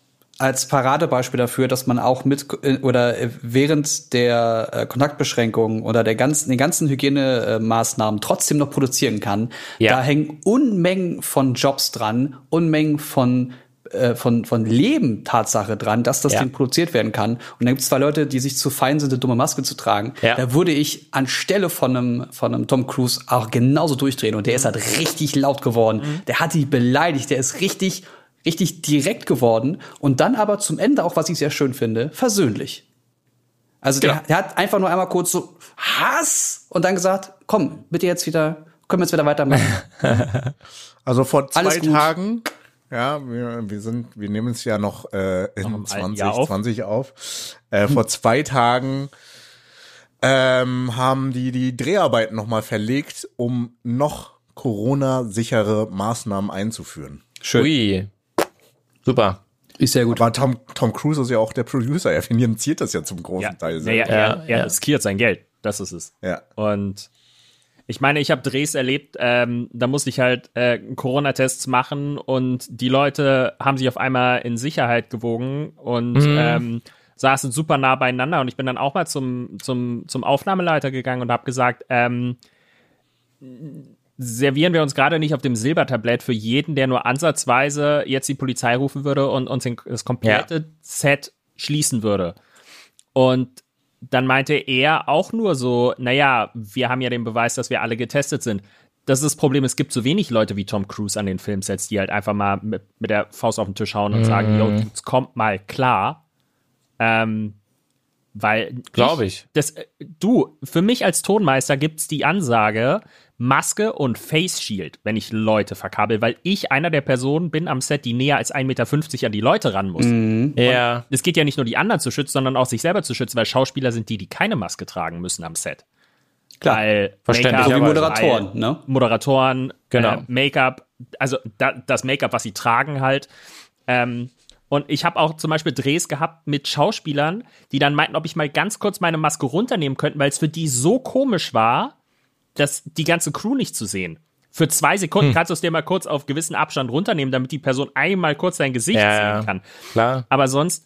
als Paradebeispiel dafür, dass man auch mit äh, oder während der äh, Kontaktbeschränkungen oder der ganzen, den ganzen Hygienemaßnahmen trotzdem noch produzieren kann. Ja. Da hängen Unmengen von Jobs dran, Unmengen von äh, von, von Leben Tatsache dran, dass das ja. Ding produziert werden kann. Und dann gibt es zwei Leute, die sich zu fein sind, eine dumme Maske zu tragen. Ja. Da würde ich anstelle von einem, von einem Tom Cruise auch genauso durchdrehen. Und der ist halt richtig laut geworden. Mhm. Der hat die beleidigt. Der ist richtig, richtig direkt geworden. Und dann aber zum Ende auch, was ich sehr schön finde, versöhnlich. Also der, genau. der hat einfach nur einmal kurz so Hass und dann gesagt, komm, bitte jetzt wieder, können wir jetzt wieder weitermachen. also vor zwei Tagen ja, wir, wir sind, wir nehmen es ja noch äh, in 2020 auf. auf. Äh, vor zwei Tagen ähm, haben die die Dreharbeiten nochmal verlegt, um noch Corona-sichere Maßnahmen einzuführen. Schön. Ui. Super. Ist sehr gut. Aber Tom, Tom Cruise ist ja auch der Producer. Er finanziert das ja zum großen ja. Teil. Ja, ja, er, er riskiert sein Geld. Das ist es. Ja. Und ich meine, ich habe Drehs erlebt, ähm, da musste ich halt äh, Corona-Tests machen und die Leute haben sich auf einmal in Sicherheit gewogen und mhm. ähm, saßen super nah beieinander und ich bin dann auch mal zum, zum, zum Aufnahmeleiter gegangen und habe gesagt, ähm, servieren wir uns gerade nicht auf dem Silbertablett für jeden, der nur ansatzweise jetzt die Polizei rufen würde und uns das komplette ja. Set schließen würde. Und dann meinte er auch nur so, naja, wir haben ja den Beweis, dass wir alle getestet sind. Das ist das Problem, es gibt so wenig Leute wie Tom Cruise an den Filmsets, die halt einfach mal mit, mit der Faust auf den Tisch hauen und mm. sagen, yo, es kommt mal klar. Ähm, weil. Glaube ich. Das, du, für mich als Tonmeister gibt's die Ansage, Maske und Face Shield, wenn ich Leute verkabel, weil ich einer der Personen bin am Set, die näher als 1,50 Meter an die Leute ran muss. Mhm. Ja. Es geht ja nicht nur die anderen zu schützen, sondern auch sich selber zu schützen, weil Schauspieler sind die, die keine Maske tragen müssen am Set. Klar. Weil Verständlich. So wie Moderatoren, ne? Moderatoren, genau. Äh, Make-up, also da, das Make-up, was sie tragen halt. Ähm, und ich habe auch zum Beispiel Drehs gehabt mit Schauspielern, die dann meinten, ob ich mal ganz kurz meine Maske runternehmen könnte, weil es für die so komisch war, das, die ganze Crew nicht zu sehen. Für zwei Sekunden hm. kannst du es dir mal kurz auf gewissen Abstand runternehmen, damit die Person einmal kurz dein Gesicht ja, sehen kann. Klar. Aber sonst,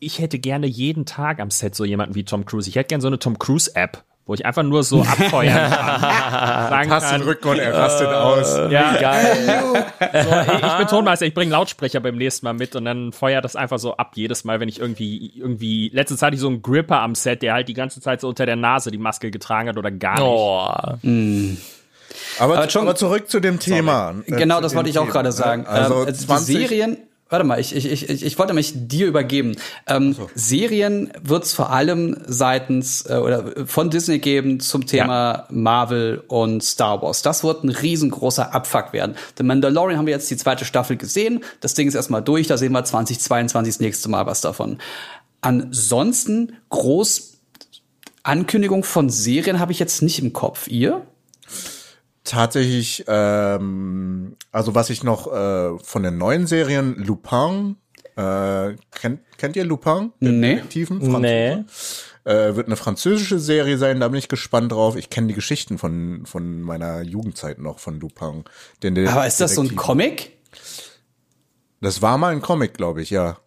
ich hätte gerne jeden Tag am Set so jemanden wie Tom Cruise. Ich hätte gerne so eine Tom Cruise App, wo ich einfach nur so abfeuern kann. Sagen Hast den Rücken und er rastet äh, aus. Ja, geil. so, ich, ich bin Tonmeister, ich bringe Lautsprecher beim nächsten Mal mit und dann feuert das einfach so ab jedes Mal, wenn ich irgendwie, irgendwie, letzte Zeit hatte ich so einen Gripper am Set, der halt die ganze Zeit so unter der Nase die Maske getragen hat oder gar nicht. Oh. Mm. Aber, aber, schon, aber zurück zu dem Thema. Äh, genau, das wollte ich auch gerade sagen. Also, ähm, 20, die Serien, Warte mal, ich, ich, ich, ich wollte mich dir übergeben. Ähm, so. Serien wird es vor allem seitens äh, oder von Disney geben zum Thema ja. Marvel und Star Wars. Das wird ein riesengroßer Abfuck werden. The Mandalorian haben wir jetzt die zweite Staffel gesehen. Das Ding ist erstmal durch. Da sehen wir 2022 das nächste Mal was davon. Ansonsten groß Ankündigung von Serien habe ich jetzt nicht im Kopf. Ihr? Tatsächlich, ähm, also was ich noch äh, von den neuen Serien, Lupin, äh, kennt, kennt ihr Lupin? Den nee. Detektiven? Nee. Äh, wird eine französische Serie sein, da bin ich gespannt drauf. Ich kenne die Geschichten von, von meiner Jugendzeit noch von Lupin. Den Aber ist das so ein Comic? Das war mal ein Comic, glaube ich, ja.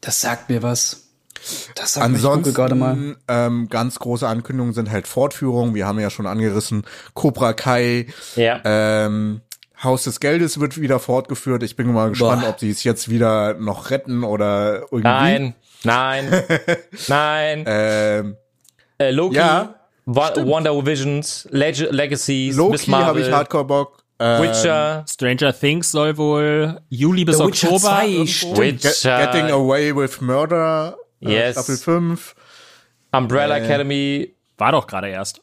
Das sagt mir was. Das Ansonsten gerade mal. Ähm, ganz große Ankündigungen sind halt Fortführungen. Wir haben ja schon angerissen Cobra Kai. Ja. Ähm, Haus des Geldes wird wieder fortgeführt. Ich bin mal gespannt, Boah. ob sie es jetzt wieder noch retten oder irgendwie. Nein, nein, nein. Ähm, äh, Loki, ja, Wonder Visions, Leg Legacies, Loki habe ich Hardcore Bock. Ähm, Witcher, Stranger Things soll wohl Juli bis Oktober. Witcher, Getting Away with Murder Yes. Staffel 5. Umbrella äh, Academy. War doch gerade erst.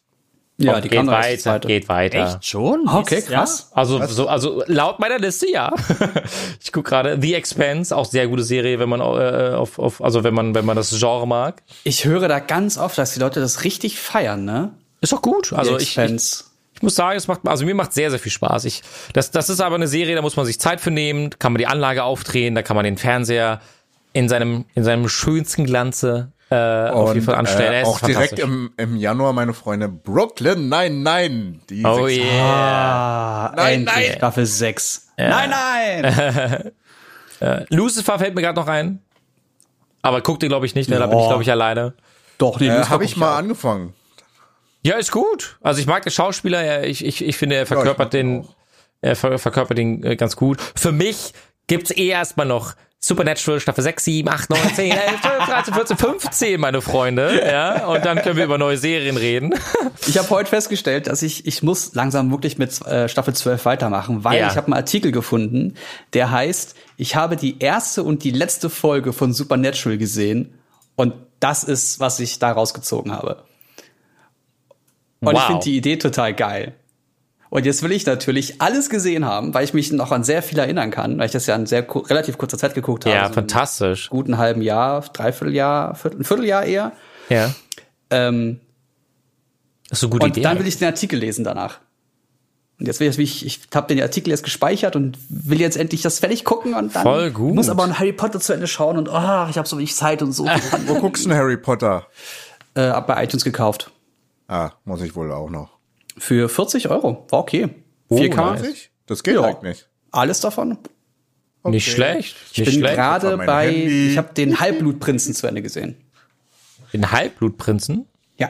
Ja, Und die geht weiter, geht weiter. Echt schon? Okay, Ja? krass. Also, so, also laut meiner Liste ja. ich guck gerade The Expanse, auch sehr gute Serie, wenn man äh, auf, auf, also wenn man, wenn man das Genre mag. Ich höre da ganz oft, dass die Leute das richtig feiern, ne? Ist doch gut. Also Die ich, ich, Expanse. ich muss sagen, es macht, also mir macht sehr, sehr viel Spaß. Ich, das, das ist aber eine Serie, da muss man sich Zeit für nehmen, kann man die Anlage aufdrehen, da kann man den Fernseher in seinem, in seinem schönsten Glanze äh, auf jeden Fall anstellen. Äh, auch direkt im, im Januar, meine Freunde, Brooklyn, nein, nein. Die Oh sechs- yeah. Ah, Nein, endlich. nein. Staffel 6. Nein, nein! Lucifer fällt mir gerade noch ein. Aber guckt ihr, glaube ich, nicht, ne? da bin ich, glaube ich, alleine. Doch, nee, Äh, Habe ich guck mal auch. angefangen. Ja, ist gut. Also ich mag den Schauspieler, er- ich, ich, ich finde, er verkörpert mag den den, er ver verkörpert den äh, ganz gut. Für mich gibt's eh erstmal noch Supernatural Staffel 6, 7, 8, 9, 10, 11, 12, 13, 14, 15, meine Freunde. Ja, und dann können wir über neue Serien reden. Ich habe heute festgestellt, dass ich ich muss langsam wirklich mit äh, Staffel 12 weitermachen, weil Ja. ich habe einen Artikel gefunden, der heißt, ich habe die erste und die letzte Folge von Supernatural gesehen und das ist, was ich da rausgezogen habe. Und ich Wow. finde die Idee total geil. Und jetzt will ich natürlich alles gesehen haben, weil ich mich noch an sehr viel erinnern kann, weil ich das ja in sehr relativ kurzer Zeit geguckt habe. Ja, so fantastisch. guten halben Jahr, Dreivierteljahr, Viertel, ein Vierteljahr eher. Ja. Ähm, Ist so eine gute und Idee. dann will ich den Artikel lesen danach. Und jetzt will ich, ich, ich habe den Artikel jetzt gespeichert und will jetzt endlich das fertig gucken und dann Voll gut. muss aber ein Harry Potter zu Ende schauen und oh, ich habe so wenig Zeit und so. Wo guckst du denn Harry Potter? äh, hab bei iTunes gekauft. Ah, muss ich wohl auch noch. Für 40 Euro. War okay. Oh, 4K. nice. Das geht Ja. eigentlich. Alles davon. Nicht schlecht. Ich Nicht bin gerade bei, Handy. ich habe den Halbblutprinzen zu Ende gesehen. Den Halbblutprinzen. Ja.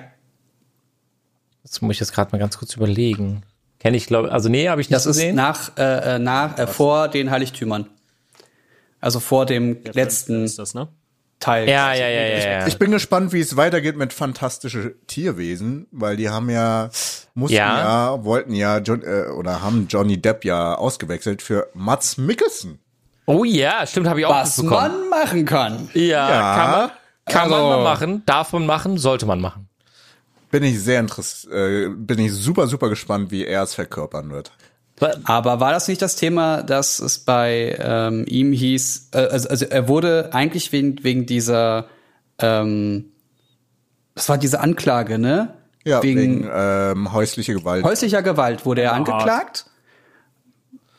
Das muss ich jetzt gerade mal ganz kurz überlegen. Kenne ich, glaube also nee, habe ich nicht Das ist gesehen. nach, äh, äh, nach, äh, vor den Heiligtümern. Also vor dem letzten Ist das, ne? Teil. ja, ja, ja, ja, ja. Ich bin gespannt, wie es weitergeht mit fantastische Tierwesen, weil die haben ja, mussten Ja. ja, wollten ja, John, äh, oder haben Johnny Depp ja ausgewechselt für Mats Mikkelsen. Oh ja, stimmt, habe ich auch Was man machen kann. Ja, Ja. kann man, kann man Also- mal machen, darf man machen, sollte man machen. Bin ich sehr interessiert, äh, bin ich super, super gespannt, wie er es verkörpern wird. Aber war das nicht das Thema, dass es bei ähm, ihm hieß, äh, also, also er wurde eigentlich wegen, wegen dieser, ähm, das war diese Anklage, ne? Ja, wegen, wegen, ähm, häusliche Gewalt. häuslicher Gewalt wurde er Amber angeklagt.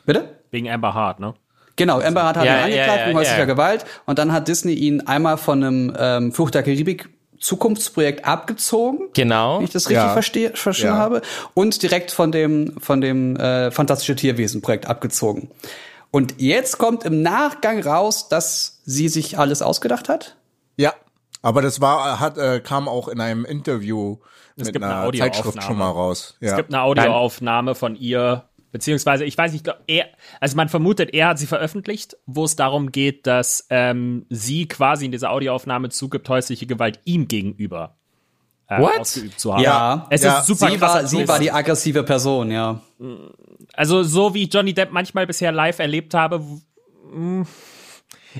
Bitte? Wegen Amber Hart, ne? Genau, Amber Hart hat Ja, ihn ja, angeklagt ja, wegen häuslicher ja. Gewalt und dann hat Disney ihn einmal von einem ähm, Flucht der Karibik Zukunftsprojekt abgezogen. Genau. Wenn ich das richtig Ja. verstehe, verstanden Ja. habe. Und direkt von dem, von dem äh, Fantastische Tierwesen-Projekt abgezogen. Und jetzt kommt im Nachgang raus, dass sie sich alles ausgedacht hat. Ja, aber das war, hat, äh, kam auch in einem Interview mit gibt eine einer Audioaufnahme. Zeitschrift schon mal raus. Ja. Es gibt eine Audioaufnahme von ihr, beziehungsweise ich weiß nicht, er, also man vermutet, er hat sie veröffentlicht, wo es darum geht, dass ähm, sie quasi in dieser Audioaufnahme zugibt, häusliche Gewalt ihm gegenüber äh, What? ausgeübt zu haben. Ja. es Ja. ist super sie war, sie war die aggressive Person, ja. Also so wie Johnny Depp manchmal bisher live erlebt habe, mh,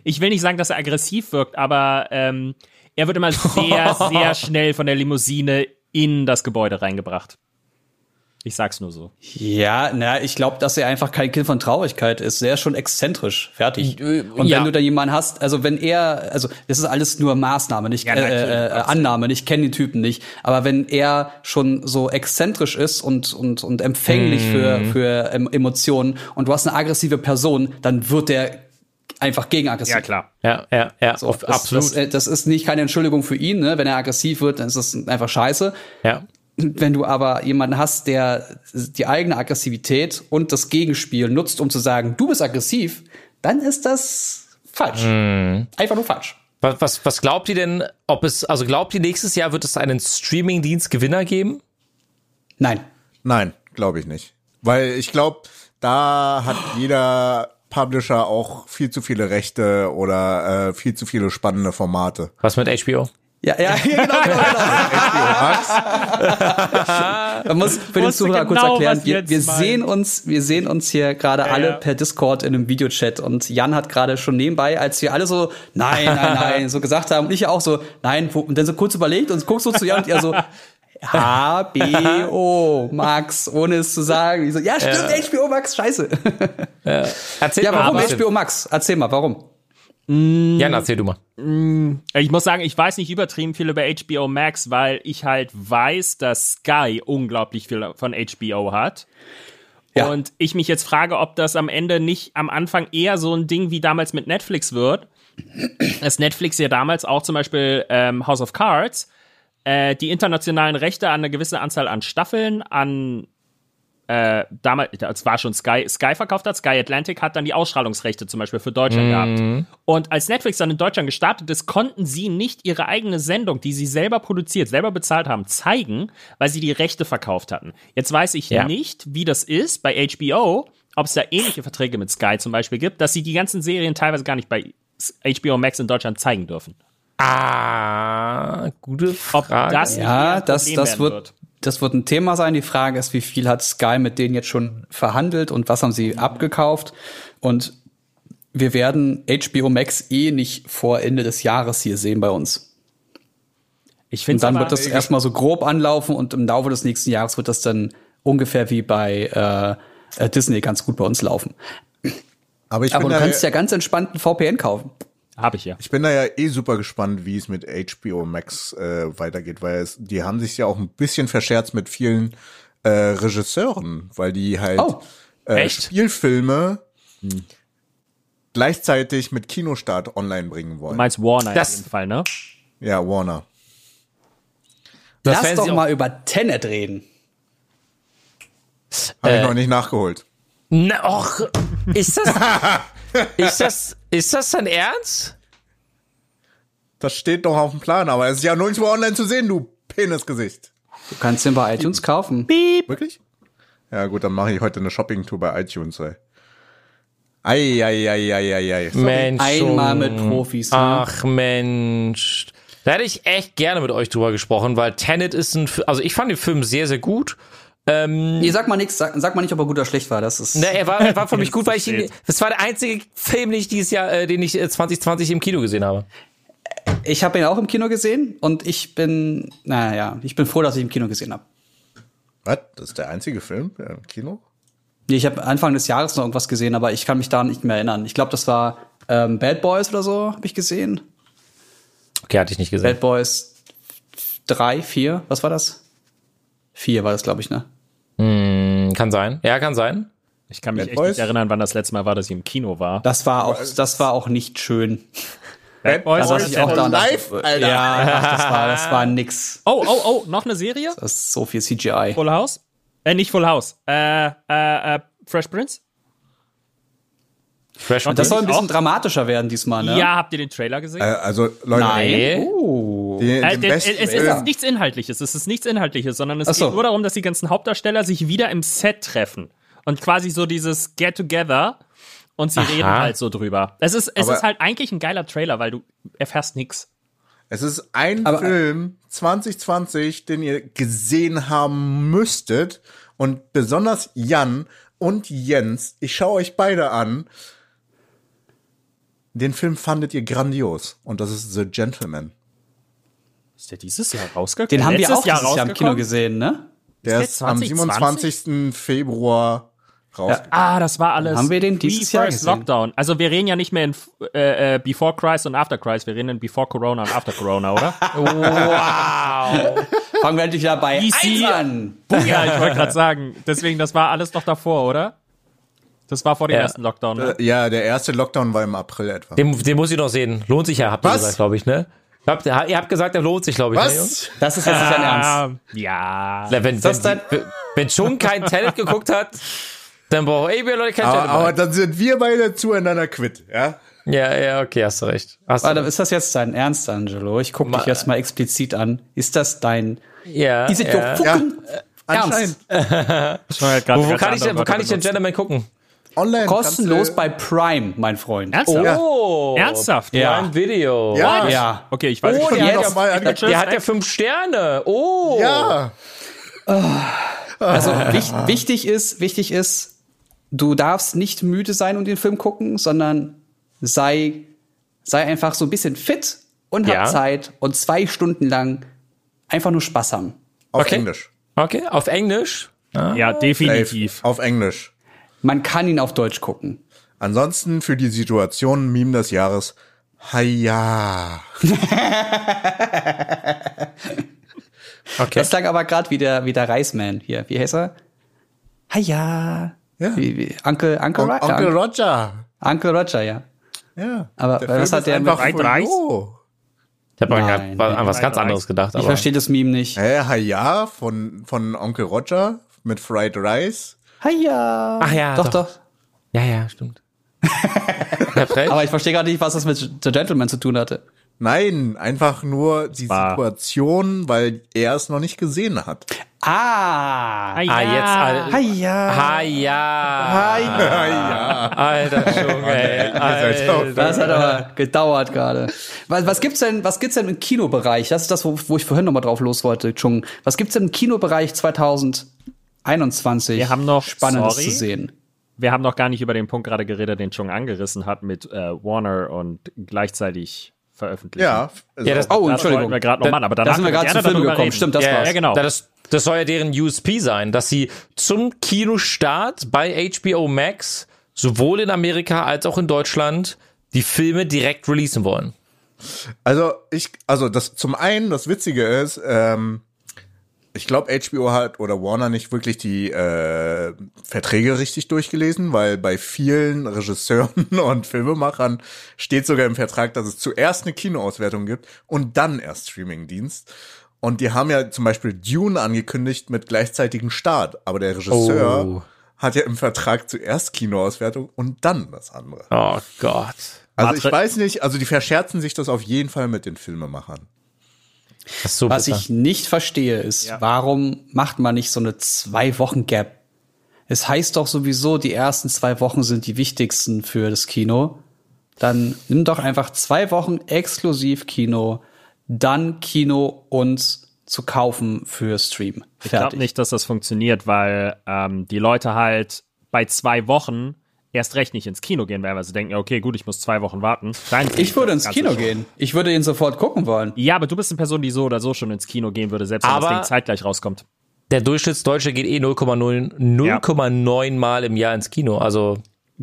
ich will nicht sagen, dass er aggressiv wirkt, aber ähm, er wird immer sehr, sehr schnell von der Limousine in das Gebäude reingebracht. Ich sag's nur so. Ja, na, ich glaube, dass er einfach kein Kind von Traurigkeit ist. Er ist schon exzentrisch, fertig. Äh, Und ja. wenn du da jemanden hast, also wenn er, also das ist alles nur Maßnahme, nicht Ja, äh, äh, äh, Annahme, ich kenne den Typen nicht. Aber wenn er schon so exzentrisch ist und und und empfänglich für Mhm. für ähm, Emotionen und du hast eine aggressive Person, dann wird der einfach gegenaggressiv. klar. Ja, ja, ja, So, das, absolut. Das, äh, das ist nicht keine Entschuldigung für ihn, ne? Wenn er aggressiv wird, dann ist das einfach scheiße. ja. Wenn du aber jemanden hast, der die eigene Aggressivität und das Gegenspiel nutzt, um zu sagen, du bist aggressiv, dann ist das falsch. Mhm. Einfach nur falsch. Was, was, was glaubt ihr denn, ob es, also glaubt ihr, nächstes Jahr wird es einen Streaming-Dienst-Gewinner geben? Nein. Nein, glaube ich nicht. Weil ich glaube, da hat jeder Publisher auch viel zu viele Rechte oder äh, viel zu viele spannende Formate. Was mit HBO? Ja, ja, ja, genau, genau, genau. Man muss für den Zuhörer kurz genau, erklären, was wir, wir sehen uns, wir sehen uns hier gerade alle ja. per Discord in einem Videochat und Jan hat gerade schon nebenbei, als wir alle so, nein, nein, nein, so gesagt haben, und ich ja auch so, nein, und dann so kurz überlegt und guckst so zu Jan und er so, HBO Max, ohne es zu sagen. Ich so, ja, stimmt, ja. HBO Max, scheiße. Ja, Erzähl ja warum mal, HBO Max? Erzähl mal, warum? Jan, erzähl du mal. Ich muss sagen, ich weiß nicht übertrieben viel über HBO Max, weil ich halt weiß, dass Sky unglaublich viel von HBO hat. Ja. Und ich mich jetzt frage, ob das am Ende nicht am Anfang eher so ein Ding wie damals mit Netflix wird. Dass Netflix ja damals auch zum Beispiel ähm, House of Cards äh, die internationalen Rechte an eine gewisse Anzahl an Staffeln, an äh, damals, das war schon Sky, Sky verkauft hat, Sky Atlantic hat dann die Ausstrahlungsrechte zum Beispiel für Deutschland mhm. gehabt. Und als Netflix dann in Deutschland gestartet ist, konnten sie nicht ihre eigene Sendung, die sie selber produziert, selber bezahlt haben, zeigen, weil sie die Rechte verkauft hatten. Jetzt weiß ich ja. nicht, wie das ist bei HBO, ob es da ähnliche Verträge mit Sky zum Beispiel gibt, dass sie die ganzen Serien teilweise gar nicht bei HBO Max in Deutschland zeigen dürfen. Ah, gute Frage. Ob das ja, das, das wird, wird, das wird ein Thema sein. Die Frage ist, wie viel hat Sky mit denen jetzt schon verhandelt und was haben sie abgekauft? Und wir werden HBO Max eh nicht vor Ende des Jahres hier sehen bei uns. Ich finde, dann wird das erstmal so grob anlaufen und im Laufe des nächsten Jahres wird das dann ungefähr wie bei äh, Disney ganz gut bei uns laufen. Aber, ich Aber du kannst ja ganz entspannt einen VPN kaufen. Habe ich ja. Ich bin da ja eh super gespannt, wie es mit HBO Max äh, weitergeht, weil es, die haben sich ja auch ein bisschen verscherzt mit vielen äh, Regisseuren, weil die halt oh, äh, Spielfilme hm. gleichzeitig mit Kinostart online bringen wollen. Du meinst Warner das, in jedem Fall, ne? Ja, Warner. Das Lass doch mal über Tenet reden. Habe äh, ich noch nicht nachgeholt. Na, och, ist das, ist das, ist das dein Ernst? Das steht doch auf dem Plan, aber es ist ja nirgendwo online zu sehen, du Penisgesicht. Du kannst den bei iTunes kaufen. Beep. Wirklich? Ja, gut, dann mache ich heute eine Shopping-Tour bei iTunes, ey. Ei, ei, ei, ei, ei, ei. Mensch. Einmal mit Profis. Ne? Ach, Mensch. Da hätte ich echt gerne mit euch drüber gesprochen, weil Tenet ist ein, also ich fand den Film sehr, sehr gut. Ähm, nee, sag mal nichts, sag, sag, mal nicht, ob er gut oder schlecht war. Das ist. Ne, er war, er war für mich gut, weil ich ihn. Das war der einzige Film, den ich dieses Jahr, äh, den ich 2020 äh, im Kino gesehen habe. Ich habe ihn auch im Kino gesehen und ich bin, naja, ich bin froh, dass ich ihn im Kino gesehen habe. Was? Das ist der einzige Film im Kino? Nee, ich habe Anfang des Jahres noch irgendwas gesehen, aber ich kann mich da nicht mehr erinnern. Ich glaube, das war ähm, Bad Boys oder so, habe ich gesehen. Okay, hatte ich nicht gesehen. Bad Boys drei, vier, was war das? Vier war das, glaube ich, ne? Hm, kann sein. Ja, kann sein. Ich kann mich Bad echt Boys? nicht erinnern, wann das letzte Mal war, dass ich im Kino war. Das war auch, das war auch nicht schön. Bad Boys da ich auch da live, Alter. Ja, ach, das war, das war nix. Oh, oh, oh, noch eine Serie? Das ist so viel CGI. Full House? Äh, nicht Full House. Äh, äh, äh Fresh Prince? Fresh Und das soll ein bisschen auch? dramatischer werden diesmal, ne? Ja, habt ihr den Trailer gesehen? Äh, also, Leute. Nein. Oh. Die, äh, den es ist ja. nichts Inhaltliches, es ist nichts Inhaltliches, sondern es so. geht nur darum, dass die ganzen Hauptdarsteller sich wieder im Set treffen. Und quasi so dieses Get-Together und sie Aha. reden halt so drüber. Es ist, es ist halt eigentlich ein geiler Trailer, weil du erfährst nix. Es ist ein Aber, Film 2020, den ihr gesehen haben müsstet. Und besonders Jan und Jens, ich schaue euch beide an. Den Film fandet ihr grandios und das ist The Gentleman. Ist der dieses Jahr rausgekommen? Den haben wir auch Jahr dieses Jahr im Kino gesehen, ne? Der ist, ist am 27. Februar raus. Ja. Ah, das war alles. Haben wir den dieses Jahr gesehen? Lockdown. Also wir reden ja nicht mehr in äh, äh, Before Christ und After Christ, wir reden in Before Corona und After Corona, oder? wow. Fangen wir endlich dabei DC an. Ja, ich wollte gerade sagen. Deswegen, das war alles doch davor, oder? Das war vor dem ja. ersten Lockdown, ne? Äh, ja, der erste Lockdown war im April etwa. Den, den muss ich noch sehen. Lohnt sich ja, habt ihr gesagt, glaube ich, ne? Habt, ihr habt gesagt, der lohnt sich, glaube ich. Ne, Was? Ne, das ist jetzt nicht dein Ernst. Ja. Wenn, wenn, wenn, wenn schon kein Tenet geguckt hat, dann braucht wir Leute kein aber, aber dann sind wir beide zueinander quitt, ja? Ja, ja, okay, hast du recht. Hast Warte, ist das jetzt dein Ernst, Angelo? Ich gucke dich jetzt mal explizit an. Ist das dein Ja. Is it ja. your fucking ja. Ernst? halt wo, wo kann ich, wo kann ich den Gentleman gucken? Online. Kostenlos bei Prime, mein Freund. Ernsthaft? Oh. Ernsthaft? Ja. Prime Video. Ja. ja. Okay, ich weiß oh, nicht. Der, hat, mal der, der hat ja fünf Sterne. Oh. Ja. Also wichtig ist, wichtig ist, du darfst nicht müde sein und den Film gucken, sondern sei, sei einfach so ein bisschen fit und hab ja. Zeit und zwei Stunden lang einfach nur Spaß haben. Auf Okay. Englisch. Okay, auf Englisch. Ja, definitiv. Safe. Auf Englisch. Man kann ihn auf Deutsch gucken. Ansonsten für die Situation Meme des Jahres. Haja. Okay. Das klang aber gerade wie der, wie der Reisman hier. Wie heißt er? Hiya. Ja. Wie, wie, Uncle, Uncle, On Ro- Onkel Uncle, Roger. Uncle Roger, ja. Ja. Aber was Film hat der ist mit einfach White Rice? Froyo. Ich habe an was nein, ganz anderes gedacht. Ich Aber verstehe das Meme nicht. Hä, Haja von, von Onkel Roger mit Fried Rice. Hiya. Ach ja, Doch, doch. doch. ja, ja, stimmt. Perfekt. Aber ich verstehe gerade nicht, was das mit The Gentleman zu tun hatte. Nein, einfach nur die War- Situation, weil er es noch nicht gesehen hat. Ah. Ah, Ah, jetzt, Alter. Hiya. Ah, ja. ja. Alter ey. Alter. Das hat aber gedauert gerade. Was, was gibt's denn, was gibt's denn im Kinobereich? Das ist das, wo, wo ich vorhin noch mal drauf los wollte, Chung. Was gibt's denn im Kinobereich 2021 Wir haben noch- Spannendes sorry? zu sehen? Wir haben noch gar nicht über den Punkt gerade geredet, den Chung angerissen hat mit äh, Warner und gleichzeitig veröffentlichen. Ja. Ja, das- Oh, das Entschuldigung. wollten wir gerade noch machen, aber Da sind wir gerade gerne zu Filmen darüber gekommen. reden. Stimmt, das ja, war's. Ja, genau. Das, das soll ja deren USP sein, dass sie zum Kinostart bei HBO Max sowohl in Amerika als auch in Deutschland die Filme direkt releasen wollen. Also ich, also das zum einen, das Witzige ist, ähm, ich glaube, HBO hat oder Warner nicht wirklich die äh, Verträge richtig durchgelesen, weil bei vielen Regisseuren und Filmemachern steht sogar im Vertrag, dass es zuerst eine Kinoauswertung gibt und dann erst Streamingdienst. Und die haben ja zum Beispiel Dune angekündigt mit gleichzeitigem Start, aber der Regisseur Oh. hat ja im Vertrag zuerst Kinoauswertung und dann das andere. Oh Gott. Also ich weiß nicht, also die verscherzen sich das auf jeden Fall mit den Filmemachern. So Was bitter. ich nicht verstehe, ist, warum macht man nicht so eine zwei Wochen Gap? Es heißt doch sowieso, die ersten zwei Wochen sind die wichtigsten für das Kino. Dann nimm doch einfach zwei Wochen exklusiv Kino, dann Kino und zu kaufen für Stream. Ich glaube Fertig. nicht, dass das funktioniert, weil ähm, die Leute halt bei zwei Wochen erst recht nicht ins Kino gehen werden, weil sie denken, ja, okay, gut, ich muss zwei Wochen warten. Dann Ich würde ins Kino schon. gehen. Ich würde ihn sofort gucken wollen. Ja, aber du bist eine Person, die so oder so schon ins Kino gehen würde, selbst wenn Aber- das Ding zeitgleich rauskommt. Der Durchschnittsdeutsche geht eh 0,0 0,9 Mal im Jahr ins Kino. Also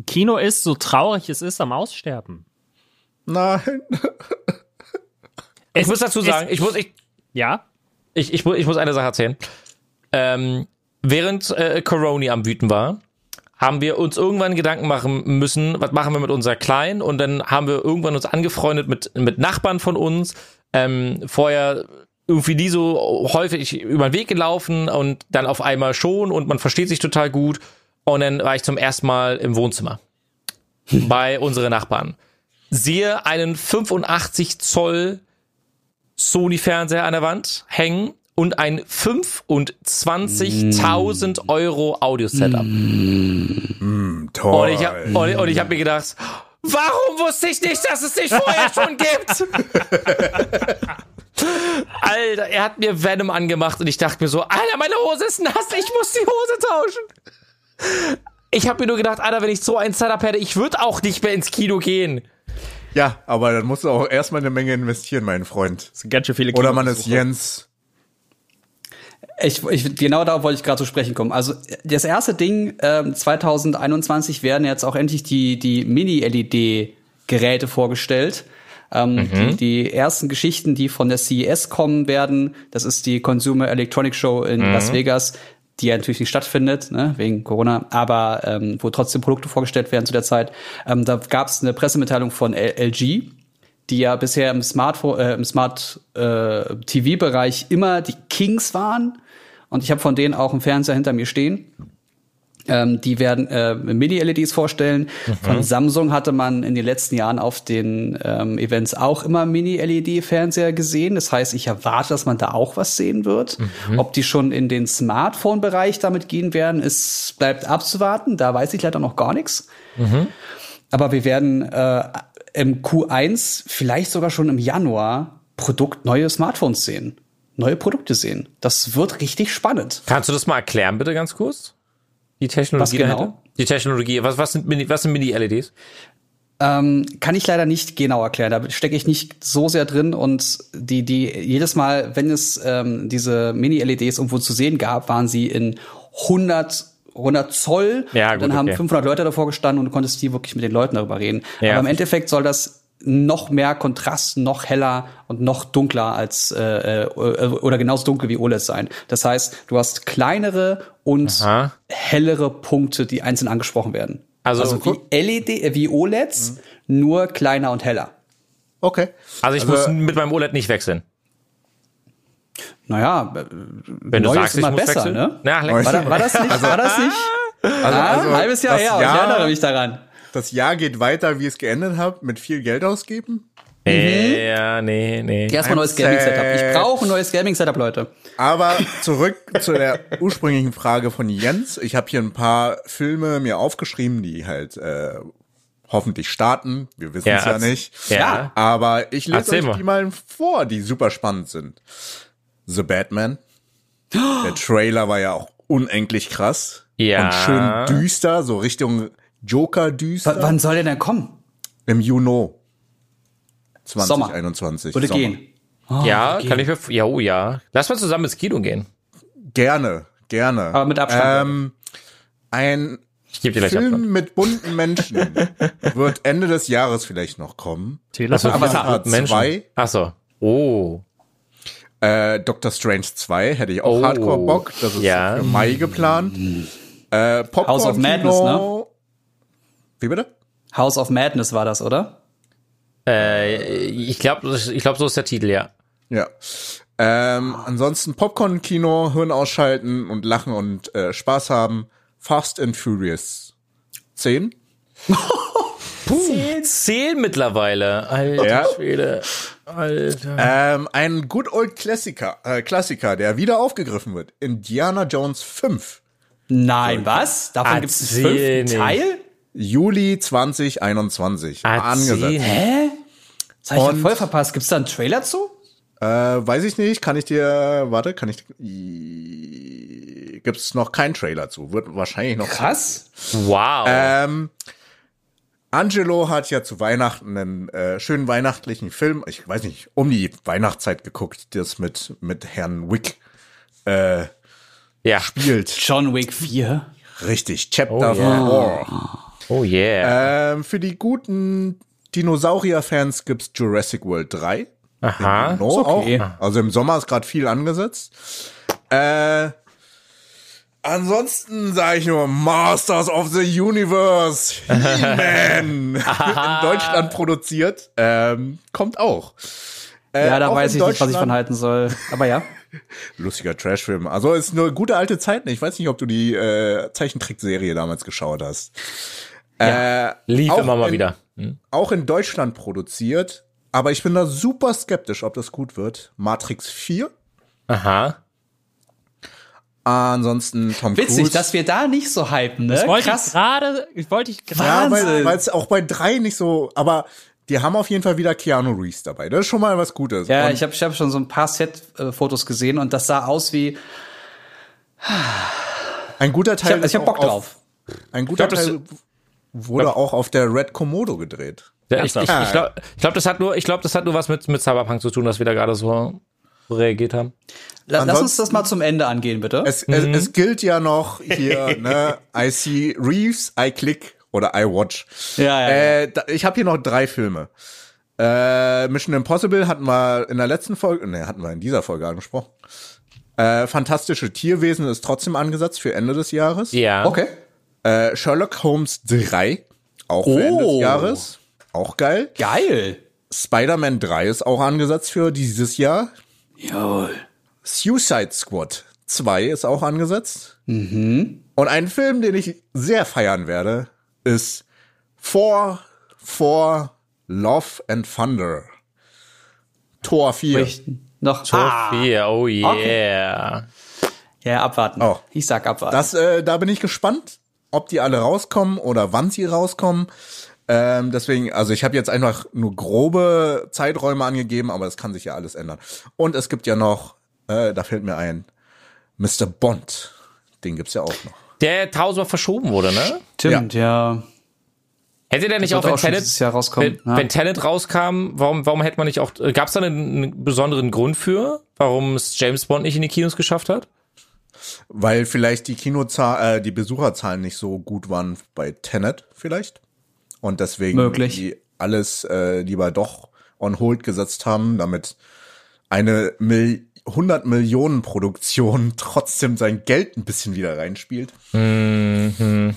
Kino ist, so traurig es ist, am Aussterben. Nein. ich muss dazu sagen, ich muss ich, Ja? ich, ich, ich muss eine Sache erzählen. Ähm, während äh, Corona am Wüten war, haben wir uns irgendwann Gedanken machen müssen, was machen wir mit unserer Kleinen? Und dann haben wir irgendwann uns angefreundet mit, mit Nachbarn von uns. Ähm, vorher irgendwie nie so häufig über den Weg gelaufen und dann auf einmal schon und man versteht sich total gut. Und dann war ich zum ersten Mal im Wohnzimmer bei unseren Nachbarn. Sehe einen 85 Zoll Sony-Fernseher an der Wand hängen und ein 25.000 Euro Audio-Setup. Toll. Und ich habe und, und ich hab mir gedacht, warum wusste ich nicht, dass es dich vorher schon gibt? Alter, er hat mir Venom angemacht und ich dachte mir so, Alter, meine Hose ist nass, ich muss die Hose tauschen. Ich habe mir nur gedacht, Alter, wenn ich so ein Setup hätte, ich würde auch nicht mehr ins Kino gehen. ja, aber dann musst du auch erstmal eine Menge investieren, mein Freund. Das sind ganz schön viele Oder man ist. Jens. Ich, ich, genau darauf wollte ich gerade zu sprechen kommen. Also das erste Ding, ähm, 2021 werden jetzt auch endlich die, die Mini-LED-Geräte vorgestellt. Ähm, die, die ersten Geschichten, die von der CES kommen werden, das ist die Consumer Electronic Show in Las Vegas, die ja natürlich nicht stattfindet, ne, wegen Corona, aber ähm, wo trotzdem Produkte vorgestellt werden zu der Zeit. Ähm, da gab es eine Pressemitteilung von L LG, die ja bisher im Smartphone, äh, im Smart äh, TV-Bereich immer die Kings waren. Und ich habe von denen auch einen Fernseher hinter mir stehen. Ähm, die werden äh, Mini-LEDs vorstellen. Von Samsung hatte man in den letzten Jahren auf den ähm, Events auch immer Mini-LED-Fernseher gesehen. Das heißt, ich erwarte, dass man da auch was sehen wird. Ob die schon in den Smartphone-Bereich damit gehen werden, ist bleibt abzuwarten. Da weiß ich leider noch gar nichts. Aber wir werden äh, im Q1, vielleicht sogar schon im Januar, Produkt neue Smartphones sehen. Neue Produkte sehen. Das wird richtig spannend. Kannst du das mal erklären, bitte ganz kurz? Die Technologie Was genau? Die Technologie. Was, was sind Mini, was sind Mini-LEDs? Ähm, kann ich leider nicht genau erklären. Da stecke ich nicht so sehr drin und die, die jedes Mal, wenn es ähm, diese Mini-LEDs irgendwo zu sehen gab, waren sie in 100 100 Zoll. Ja, gut, dann haben okay. 500 Leute davor gestanden und du konntest die wirklich mit den Leuten darüber reden. Ja. Aber im Endeffekt soll das noch mehr Kontrast, noch heller und noch dunkler als äh, äh, oder genauso dunkel wie OLED sein. Das heißt, du hast kleinere und Aha. hellere Punkte, die einzeln angesprochen werden. Also- Also, wie LED, äh, wie OLEDs, nur kleiner und heller. Okay. Also ich muss mit meinem OLED nicht wechseln. Naja, Wenn du neu sagst, ist immer ich muss besser, wechseln. ne? Na, War, war das nicht? war das nicht? Also, Ah, also halbes Jahr das her, und ich Jahr- erinnere mich daran. Das Jahr geht weiter, wie es geendet hat, mit viel Geld ausgeben. Nee, ja, nee, nee. Erstmal neues Gaming-Setup. Ich brauche ein neues Gaming-Setup, Leute. Aber zurück zu der ursprünglichen Frage von Jens. Ich habe hier ein paar Filme mir aufgeschrieben, die halt äh, hoffentlich starten. Wir wissen es ja, erz- nicht. Ja. Aber ich lese euch die mal vor, die super spannend sind. The Batman. Der Trailer war ja auch unendlich krass. Ja. Und schön düster, so Richtung Joker düster. W wann soll der denn kommen? Im Juni Sommer. 2021. Würde Sommer. gehen. ja, kann ich mir, ja, oh ja. Lass mal zusammen ins Kino gehen. Gerne, gerne. Aber mit Abstand. Ähm, ein Ich gebe dir gleich Abstand. Film mit bunten Menschen wird Ende des Jahres vielleicht noch kommen. Telefon. Aber Avatar Menschen. 2. Ach so. Oh. Äh, Doctor Strange 2 hätte ich auch Oh. Hardcore Bock. Das ist Ja. für Mai geplant. Äh, Popcorn House of Madness, Kino. Wie bitte? House of Madness war das, oder? Äh, ich glaube, ich glaub, so ist der Titel, ja. Ja. Ähm, ansonsten Popcorn-Kino, Hirn ausschalten und lachen und äh, Spaß haben. Fast and Furious 10. Puh, zehn mittlerweile. Alter Ja. Schwede. Alter. Ähm, ein Good Old Klassiker, äh, Klassiker, der wieder aufgegriffen wird. Indiana Jones 5. Nein, was? Davon gibt es einen fünften. Teil? Juli 2021. Erzähl Angesetzt. Hä? Das habe ich Und- voll verpasst. Gibt es da einen Trailer zu? Äh, weiß ich nicht. Kann ich dir, warte, kann ich, gibt es noch keinen Trailer zu. Wird wahrscheinlich noch. Krass. Wow. Ähm, Angelo hat ja zu Weihnachten einen äh, schönen weihnachtlichen Film, ich weiß nicht, um die Weihnachtszeit geguckt, das mit, mit Herrn Wick äh, ja. spielt. John Wick 4. Richtig, Chapter Oh, yeah. 4. Oh yeah. Ähm, für die guten Dinosaurier-Fans gibt's Jurassic World 3. Aha. No, okay. auch. Also im Sommer ist gerade viel angesetzt. Äh, ansonsten sage ich nur Masters of the Universe. He-Man. in Deutschland produziert. Ähm, kommt auch. Äh, Ja, da auch weiß ich nicht, was ich von halten soll. Aber ja. Lustiger Trashfilm. Also ist nur gute alte Zeiten. Ich weiß nicht, ob du die äh, Zeichentrickserie damals geschaut hast. Äh, Lief immer mal in- wieder. Hm? auch in Deutschland produziert, aber ich bin da super skeptisch, ob das gut wird. Matrix 4. Aha. Ansonsten Tom Witzig, Cruise. dass wir da nicht so hypen, ne? Das wollte ich Krass. gerade, ich wollte ich ja, gerade. weil weil es auch bei drei nicht so, aber die haben auf jeden Fall wieder Keanu Reeves dabei. Das ist schon mal was Gutes. Ja, Und ich habe ich hab schon so ein paar Set-Fotos gesehen und das sah aus wie. ein guter Ich Teil hab, ich hab ist Bock drauf. Auf, ein guter Ich glaub, das- Teil wurde auch auf der Red Komodo gedreht. Ja, ich ich, ich glaube, ich glaub, das hat nur, ich glaube, das hat nur was mit, mit Cyberpunk zu tun, dass wir da gerade so reagiert haben. La- Lass uns Ansonsten- das mal zum Ende angehen, bitte. Es, es, es gilt ja noch hier, ne, I see Reeves, I click oder I watch. Ja, ja, Äh, da, ich habe hier noch drei Filme. Äh, Mission Impossible hatten wir in der letzten Folge, ne, hatten wir in dieser Folge angesprochen. Äh, Fantastische Tierwesen ist trotzdem angesetzt für Ende des Jahres. Ja. okay. Äh, Sherlock Holmes 3, auch für Ende des Oh. Jahres. Auch geil. Geil. Spider-Man 3 ist auch angesetzt für dieses Jahr. Jawohl. Suicide Squad 2 ist auch angesetzt. Und ein Film, den ich sehr feiern werde, ist For, For Love and Thunder. Tor 4. Ich noch. Ah, Sophia, oh yeah. ja, abwarten. Oh. Ich sag abwarten. Das, äh, da bin ich gespannt, ob die alle rauskommen oder wann sie rauskommen. Ähm, deswegen, also ich habe jetzt einfach nur grobe Zeiträume angegeben, aber das kann sich ja alles ändern. Und es gibt ja noch, äh, da fällt mir ein, Mr. Bond. Den gibt's ja auch noch. Der tausendmal verschoben wurde, ne? Stimmt, ja. Hätte der nicht auch, wenn Tenet, Jahr rauskommen. wenn, ja. wenn Tenet rauskam, warum, warum hätte man nicht auch, gab es da einen, einen besonderen Grund für, warum es James Bond nicht in die Kinos geschafft hat? Weil vielleicht die Kinozahl, äh, die Besucherzahlen nicht so gut waren bei Tenet vielleicht. Und deswegen Möglich. die alles äh, lieber doch on hold gesetzt haben, damit eine Mil 100 Millionen Produktion trotzdem sein Geld ein bisschen wieder reinspielt. Mhm.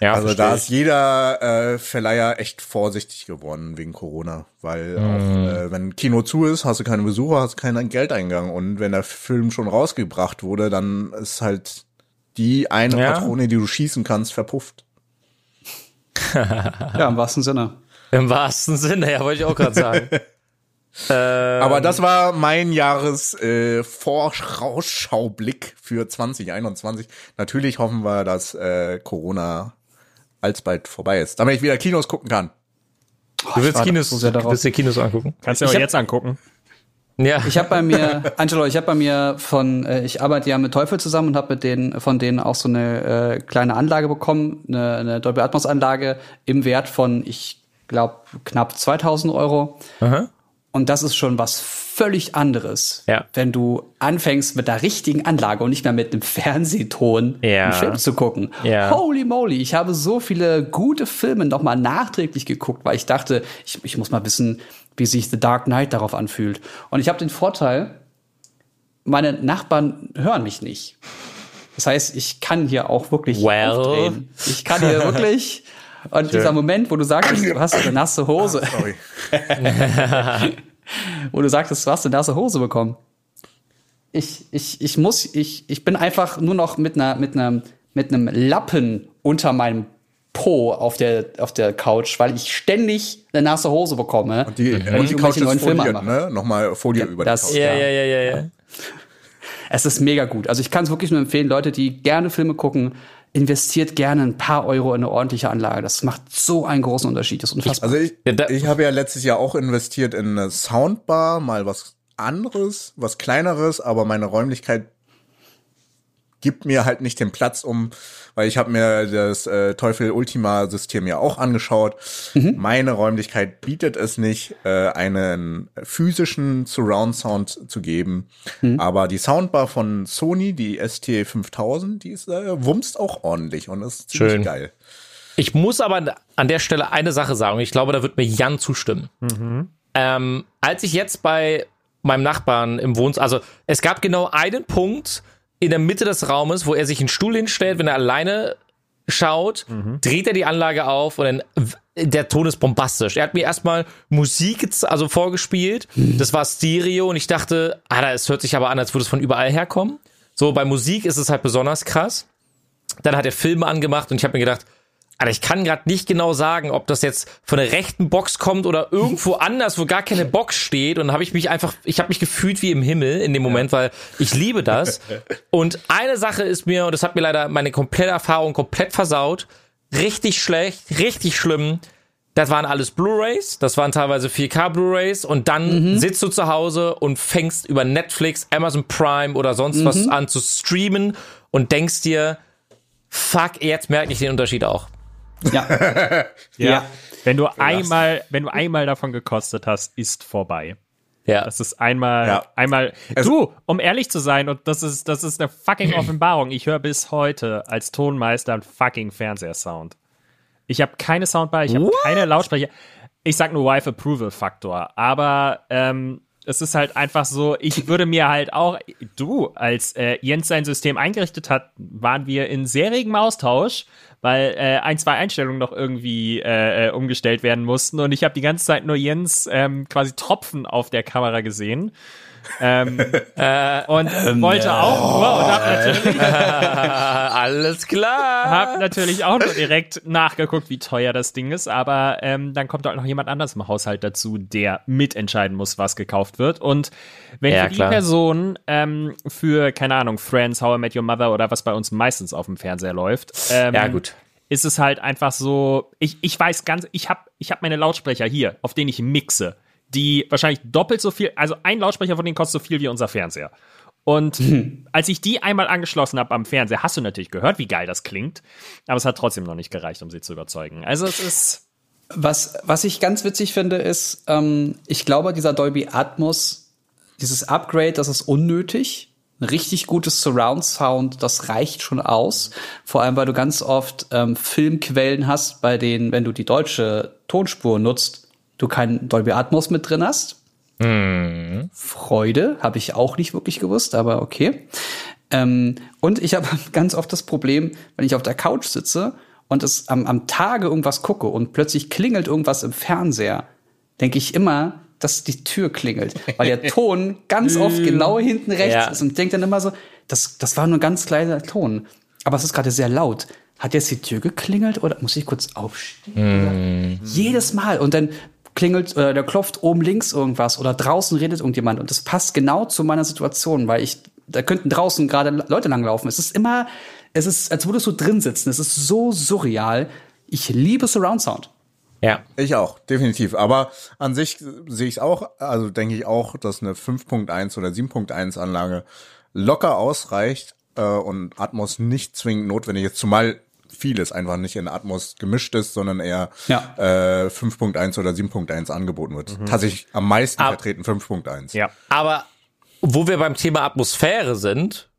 Ja, also da ist jeder äh, Verleiher echt vorsichtig geworden wegen Corona, weil Mhm. auch äh, wenn Kino zu ist, hast du keine Besucher, hast keinen Geldeingang und wenn der Film schon rausgebracht wurde, dann ist halt die eine Ja. Patrone, die du schießen kannst, verpufft. Ja, im wahrsten Sinne. Im wahrsten Sinne, ja, wollte ich auch gerade sagen. ähm, Aber das war mein Jahres äh, für 2021. Natürlich hoffen wir, dass äh, Corona alsbald vorbei ist, damit ich wieder Kinos gucken kann. du willst Kinos, so sehr darauf. willst dir Kinos angucken? Kannst du Ich aber jetzt angucken. Ja. Ich habe bei mir, Angelo, ich habe bei mir von, äh, ich arbeite ja mit Teufel zusammen und habe mit denen von denen auch so eine äh, kleine Anlage bekommen, eine, eine Dolby Atmos Anlage im Wert von, ich glaube, knapp 2000 Euro. Aha. Und das ist schon was völlig anderes, Ja. wenn du anfängst mit der richtigen Anlage und nicht mehr mit einem Fernsehton Ja. einen Film zu gucken. Ja. Holy moly, ich habe so viele gute Filme nochmal nachträglich geguckt, weil ich dachte, ich, ich muss mal wissen, wie sich The Dark Knight darauf anfühlt. Und ich habe den Vorteil, meine Nachbarn hören mich nicht. Das heißt, ich kann hier auch wirklich Well. aufdrehen. Ich kann hier wirklich. Und dieser Moment, wo du sagst, du hast eine nasse Hose, Sorry. wo du sagtest, du hast eine nasse Hose bekommen. Ich, ich, ich muss, ich, ich bin einfach nur noch mit einer, mit einem, mit einem Lappen unter meinem Po auf der, auf der Couch, weil ich ständig eine nasse Hose bekomme. Und die, und ich die Couch neuen Filme foliert, ne? Nochmal Folie über das- die Couch. Ja, ja, ja, ja, ja. Es ist mega gut. Also ich kann es wirklich nur empfehlen, Leute, die gerne Filme gucken, investiert gerne ein paar Euro in eine ordentliche Anlage. Das macht so einen großen Unterschied. Das ist unfassbar. Also ich, ich habe ja letztes Jahr auch investiert in eine Soundbar, mal was anderes, was kleineres, aber meine Räumlichkeit gibt mir halt nicht den Platz, um, weil ich habe mir das äh, Teufel Ultima System ja auch angeschaut. Meine Räumlichkeit bietet es nicht, äh, einen physischen Surround Sound zu geben. Aber die Soundbar von Sony, die ST5000, die ist äh, wumst auch ordentlich und ist ziemlich Schön. geil. Ich muss aber an der Stelle eine Sache sagen. Ich glaube, da wird mir Jan zustimmen. Ähm, als ich jetzt bei meinem Nachbarn im Wohnzimmer, also es gab genau einen Punkt in der Mitte des Raumes, wo er sich einen Stuhl hinstellt, wenn er alleine schaut, dreht er die Anlage auf und dann der Ton ist bombastisch. Er hat mir erstmal Musik also vorgespielt, das war Stereo und ich dachte, ah, das hört sich aber an, als würde es von überall herkommen. So bei Musik ist es halt besonders krass. Dann hat er Filme angemacht und ich habe mir gedacht, Alter, ich kann gerade nicht genau sagen, ob das jetzt von der rechten Box kommt oder irgendwo anders, wo gar keine Box steht. Und dann habe ich mich einfach, ich habe mich gefühlt wie im Himmel in dem Moment, weil ich liebe das. Und eine Sache ist mir, und das hat mir leider meine komplette Erfahrung komplett versaut, richtig schlecht, richtig schlimm. Das waren alles Blu-rays, das waren teilweise 4K Blu-rays und dann sitzt du zu Hause und fängst über Netflix, Amazon Prime oder sonst was an zu streamen und denkst dir, fuck, jetzt merke ich den Unterschied auch. ja. Ja. Wenn du einmal, wenn du einmal davon gekostet hast, ist vorbei. Ja. Das ist einmal, Ja. einmal. Es- du, um ehrlich zu sein, und das ist, das ist eine fucking Offenbarung. Ich höre bis heute als Tonmeister einen fucking Fernsehsound. Ich habe keine Soundbar, ich habe keine Lautsprecher. Ich sag nur Wife Approval Faktor, aber ähm, es ist halt einfach so, ich würde mir halt auch, du, als äh, Jens sein System eingerichtet hat, waren wir in sehr regem Austausch, weil äh, ein, zwei Einstellungen noch irgendwie äh, äh, umgestellt werden mussten und ich habe die ganze Zeit nur Jens ähm, quasi Tropfen auf der Kamera gesehen. Ähm, äh, und wollte auch nur und hab natürlich Alles klar. hab natürlich auch nur direkt nachgeguckt, wie teuer das Ding ist, aber ähm, dann kommt auch noch jemand anders im Haushalt dazu, der mitentscheiden muss, was gekauft wird. Und wenn Ja, die klar. Person ähm, für, keine Ahnung, Friends, How I Met Your Mother oder was bei uns meistens auf dem Fernseher läuft, ähm, Ja, gut. ist es halt einfach so, ich, ich weiß ganz, ich habe ich hab meine Lautsprecher hier, auf denen ich mixe, die wahrscheinlich doppelt so viel, also ein Lautsprecher von denen kostet so viel wie unser Fernseher. Und als ich die einmal angeschlossen habe am Fernseher, hast du natürlich gehört, wie geil das klingt, aber es hat trotzdem noch nicht gereicht, um sie zu überzeugen. Also es ist, Was, was ich ganz witzig finde, ist, ähm, ich glaube, dieser Dolby Atmos, dieses Upgrade, das ist unnötig. Ein richtig gutes Surround Sound, das reicht schon aus. Vor allem, weil du ganz oft ähm, Filmquellen hast, bei denen, wenn du die deutsche Tonspur nutzt, du keinen Dolby Atmos mit drin hast. Mhm. Freude, habe ich auch nicht wirklich gewusst, aber okay. Ähm, und ich habe ganz oft das Problem, wenn ich auf der Couch sitze und es am, am Tage irgendwas gucke und plötzlich klingelt irgendwas im Fernseher, denke ich immer, dass die Tür klingelt, weil der Ton ganz oft genau hinten rechts ja. ist und denke dann immer so, das, das war nur ein ganz kleiner Ton, aber es ist gerade sehr laut. Hat jetzt die Tür geklingelt oder muss ich kurz aufstehen? Mm. Jedes Mal und dann klingelt, äh, der klopft oben links irgendwas oder draußen redet irgendjemand und das passt genau zu meiner Situation, weil ich da könnten draußen gerade Leute langlaufen. Es ist immer, es ist, als würdest du drin sitzen. Es ist so surreal. Ich liebe Surround Sound. Ja. Ich auch, definitiv. Aber an sich sehe ich es auch, also denke ich auch, dass eine 5.1 oder 7.1 Anlage locker ausreicht äh, und Atmos nicht zwingend notwendig ist, zumal vieles einfach nicht in Atmos gemischt ist, sondern eher ja. äh, 5.1 oder 7.1 angeboten wird. Mhm. Tatsächlich am meisten Ab vertreten 5.1. Ja. Aber wo wir beim Thema Atmosphäre sind,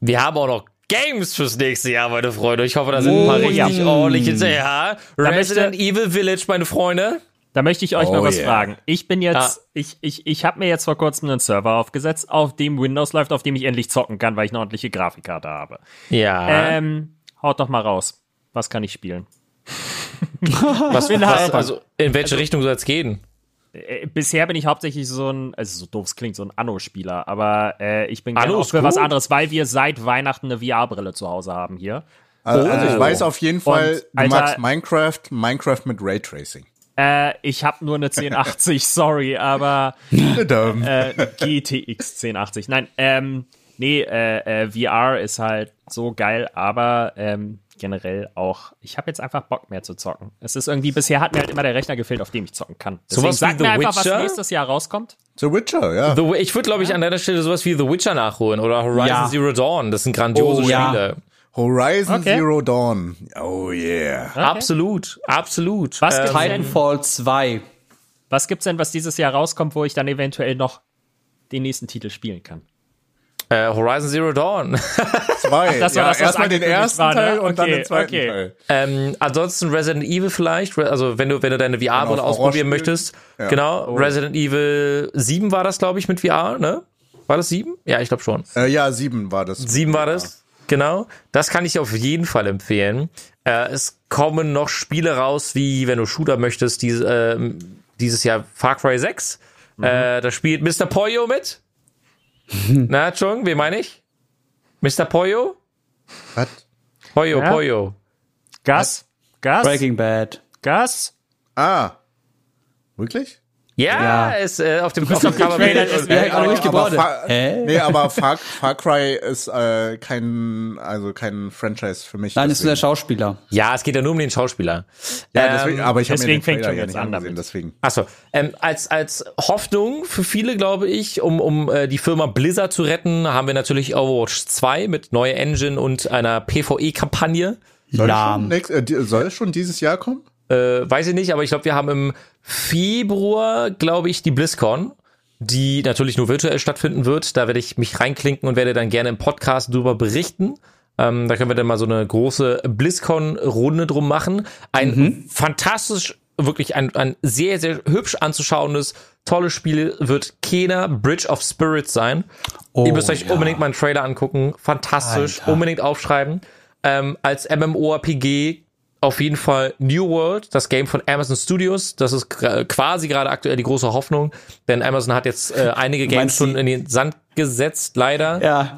wir haben auch noch Games fürs nächste Jahr, meine Freunde. Ich hoffe, da sind oh, ein paar richtig ja. ordentliche. Ja, Resident Evil Village, meine Freunde. Da möchte ich euch oh, mal was yeah. fragen. Ich bin jetzt, ah. ich, ich, ich habe mir jetzt vor kurzem einen Server aufgesetzt, auf dem Windows läuft, auf dem ich endlich zocken kann, weil ich eine ordentliche Grafikkarte habe. Ja. Ähm, haut doch mal raus. Was kann ich spielen? was, was, also, in welche also, Richtung soll es gehen? Äh, bisher bin ich hauptsächlich so ein, also so doof es klingt, so ein Anno-Spieler, aber äh, ich bin gerne auch für cool. was anderes, weil wir seit Weihnachten eine VR-Brille zu Hause haben hier. Also, oh. also ich weiß auf jeden Fall, Und, du Alter, magst Minecraft, Minecraft mit Raytracing. Äh, ich habe nur eine 1080, sorry, aber äh, GTX 1080. Nein, ähm, nee, äh, äh, VR ist halt so geil, aber ähm, generell auch, ich habe jetzt einfach Bock mehr zu zocken. Es ist irgendwie, bisher hat mir halt immer der Rechner gefehlt, auf dem ich zocken kann. Deswegen sowas sag mir einfach, Witcher? was nächstes Jahr rauskommt. The Witcher, ja. The, ich würde, glaube ich, an deiner Stelle sowas wie The Witcher nachholen oder Horizon ja. Zero Dawn. Das sind grandiose oh, Spiele. Ja. Horizon okay. Zero Dawn. Oh yeah. Okay. Absolut, absolut. Was ähm, Titanfall 2. Was gibt's denn, was dieses Jahr rauskommt, wo ich dann eventuell noch den nächsten Titel spielen kann? Äh, Horizon Zero Dawn. Zwei. das war ja, das, erstmal den ersten war, ne? Teil und okay, dann den zweiten okay. Teil. Ähm, ansonsten Resident Evil vielleicht, also wenn du, wenn du deine VR-Brille ausprobieren möchtest. Ja. Genau, oh. Resident Evil 7 war das, glaube ich, mit VR, ne? War das 7? Ja, ich glaube schon. Äh, ja, 7 war das. 7 war das, genau. Das kann ich auf jeden Fall empfehlen. Äh, es kommen noch Spiele raus, wie, wenn du Shooter möchtest, diese, äh, dieses Jahr Far Cry 6. Mhm. Äh, da spielt Mr. Poyo mit. Na, Entschuldigung, wen meine ich? Mr. Poyo? Was? Poyo, ja? Poyo. Gas? Gas? Breaking Bad. Gas? Ah. Wirklich? Ja, ja. ist äh, auf dem auf dem Cover ist äh, aber, aber Far, Nee, aber Far, Far Cry ist äh, kein also kein Franchise für mich. Nein, deswegen. ist der Schauspieler. Ja, es geht ja nur um den Schauspieler. Ja, ähm, deswegen, aber ich habe mir den fängt schon jetzt an damit. deswegen. Achso, ähm, als als Hoffnung für viele, glaube ich, um um äh, die Firma Blizzard zu retten, haben wir natürlich Overwatch 2 mit neuer Engine und einer PvE Kampagne. Soll, schon, nächst, äh, soll es schon dieses Jahr kommen? Äh, weiß ich nicht, aber ich glaube, wir haben im Februar, glaube ich, die BlizzCon, die natürlich nur virtuell stattfinden wird. Da werde ich mich reinklinken und werde dann gerne im Podcast drüber berichten. Ähm, da können wir dann mal so eine große BlizzCon-Runde drum machen. Ein mhm. fantastisch, wirklich ein, ein sehr, sehr hübsch anzuschauendes, tolles Spiel wird Kena Bridge of Spirits sein. Oh, Ihr müsst euch ja. unbedingt mal einen Trailer angucken. Fantastisch. Alter. Unbedingt aufschreiben. Ähm, als MMORPG auf jeden Fall New World, das Game von Amazon Studios. Das ist quasi gerade aktuell die große Hoffnung, denn Amazon hat jetzt äh, einige Games schon in den Sand gesetzt, leider. Ja,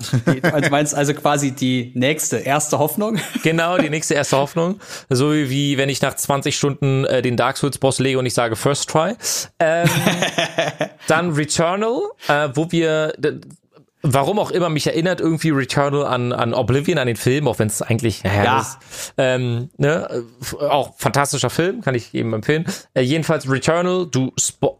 also meinst also quasi die nächste erste Hoffnung? Genau, die nächste erste Hoffnung. So wie wenn ich nach 20 Stunden äh, den Dark Souls Boss lege und ich sage First Try. Ähm, dann Returnal, äh, wo wir warum auch immer mich erinnert irgendwie Returnal an, an Oblivion, an den Film, auch wenn es eigentlich, naja, ja. Ist, ähm, ne, auch fantastischer Film, kann ich eben empfehlen. Äh, jedenfalls Returnal, du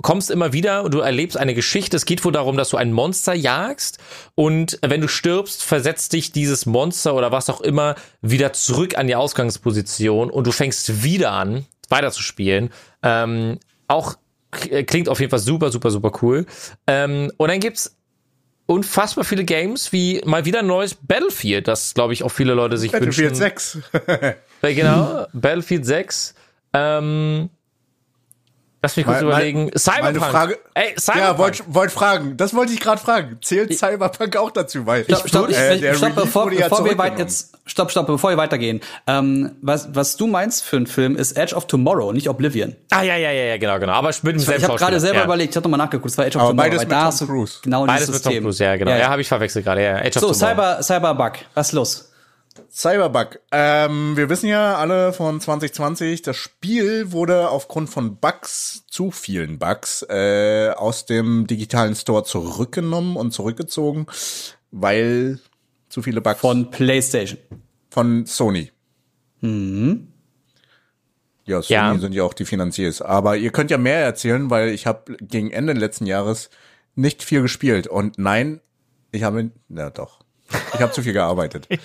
kommst immer wieder und du erlebst eine Geschichte. Es geht wohl darum, dass du ein Monster jagst und wenn du stirbst, versetzt dich dieses Monster oder was auch immer wieder zurück an die Ausgangsposition und du fängst wieder an weiterzuspielen. Ähm, auch klingt auf jeden Fall super, super, super cool. Ähm, und dann gibt's unfassbar viele Games, wie mal wieder ein neues Battlefield, das glaube ich auch viele Leute sich Battlefield wünschen. Battlefield 6. genau, Battlefield 6. Ähm, Lass mich kurz Mein- überlegen. meine Cyberpunk. Frage- Ey, Cyberpunk. Ja, wollte wollt fragen. Das wollte ich gerade fragen. Zählt Cyberpunk auch dazu? Weil Stopp, stopp, ich, äh, ich, stopp bevor, ja bevor wir weit jetzt, stopp, stopp, bevor wir weitergehen. Ähm, was, was du meinst für einen Film ist Edge of Tomorrow, nicht Oblivion. ah, ja, ja, ja, ja, genau, genau. Aber mit dem Ich selben habe gerade selber ja. überlegt, ich habe nochmal nachgeguckt, es war Edge of Aber Tomorrow. beides mit da Tom Cruise. Genau Beides mit Tom. Cruise, ja, genau. Ja, habe ich verwechselt gerade. Ja, of So, Tomorrow. Cyber, Cyberbug, was ist los? Cyberbug. Ähm, wir wissen ja alle von 2020, das Spiel wurde aufgrund von Bugs, zu vielen Bugs, äh, aus dem digitalen Store zurückgenommen und zurückgezogen, weil zu viele Bugs Von PlayStation. von Sony. Ja, Sony Ja. sind ja auch die Finanziers. Aber ihr könnt ja mehr erzählen, weil ich habe gegen Ende letzten Jahres nicht viel gespielt. Und nein, ich habe, na doch, ich habe zu viel gearbeitet.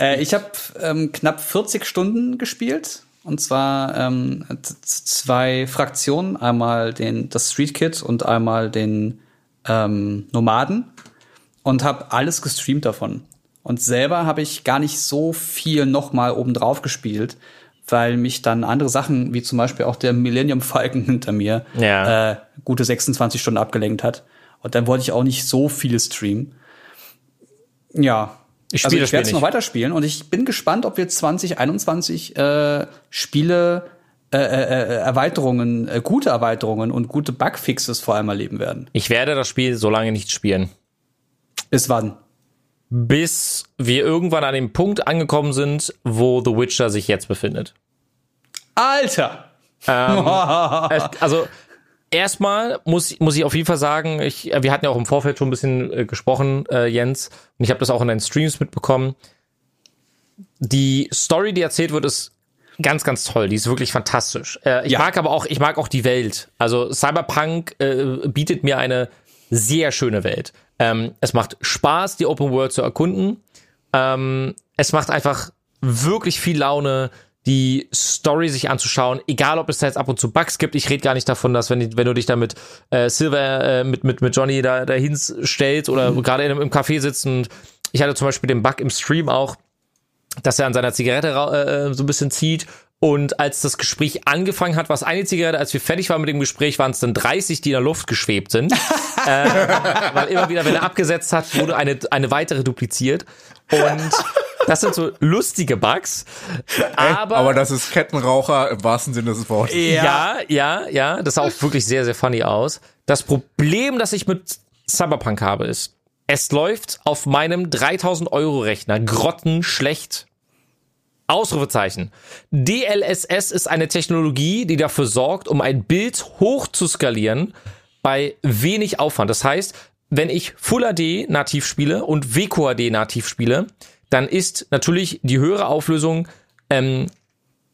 Äh, ich habe ähm, knapp 40 Stunden gespielt. Und zwar ähm, zwei Fraktionen. Einmal den, das Street Kid und einmal den ähm, Nomaden. Und habe alles gestreamt davon. Und selber habe ich gar nicht so viel nochmal obendrauf gespielt, weil mich dann andere Sachen, wie zum Beispiel auch der Millennium Falcon hinter mir, Ja. äh, gute 26 Stunden abgelenkt hat. Und dann wollte ich auch nicht so viele streamen. Ja. Ich also spiele ich werde es noch weiterspielen und ich bin gespannt, ob wir 2021 äh, Spiele, äh, äh, äh, Erweiterungen, äh, gute Erweiterungen und gute Bugfixes vor allem erleben werden. Ich werde das Spiel so lange nicht spielen. Bis wann? Bis wir irgendwann an dem Punkt angekommen sind, wo The Witcher sich jetzt befindet. Alter! Es- also erstmal muss, muss ich auf jeden Fall sagen, ich, äh, wir hatten ja auch im Vorfeld schon ein bisschen äh, gesprochen, äh, Jens, und ich habe das auch in deinen Streams mitbekommen. Die Story, die erzählt wird, ist ganz, ganz toll. Die ist wirklich fantastisch. Äh, ich Ja. mag aber auch, ich mag auch die Welt. Also Cyberpunk äh, bietet mir eine sehr schöne Welt. Ähm, es macht Spaß, die Open World zu erkunden. Ähm, es macht einfach wirklich viel Laune, die Story sich anzuschauen, egal ob es da jetzt ab und zu Bugs gibt. Ich rede gar nicht davon, dass wenn, wenn du dich da mit äh, Silver, äh, mit, mit, mit Johnny da dahin stellst oder gerade in, einem- im Café sitzt und ich hatte zum Beispiel den Bug im Stream auch, dass er an seiner Zigarette ra- äh, so ein bisschen zieht. Und als das Gespräch angefangen hat, war es eine Zigarette, als wir fertig waren mit dem Gespräch, waren es dann 30, die in der Luft geschwebt sind. äh, weil immer wieder, wenn er abgesetzt hat, wurde eine, eine weitere dupliziert. Und das sind so lustige Bugs. Aber, Aber das ist Kettenraucher im wahrsten Sinne des Wortes. ja, ja, ja, das sah auch wirklich sehr, sehr funny aus. Das Problem, das ich mit Cyberpunk habe, ist, es läuft auf meinem 3000 Euro Rechner grottenschlecht. Ausrufezeichen. DLSS ist eine Technologie, die dafür sorgt, um ein Bild hoch zu skalieren bei wenig Aufwand. Das heißt, wenn ich Full HD nativ spiele und WQHD nativ spiele, dann ist natürlich die höhere Auflösung ähm,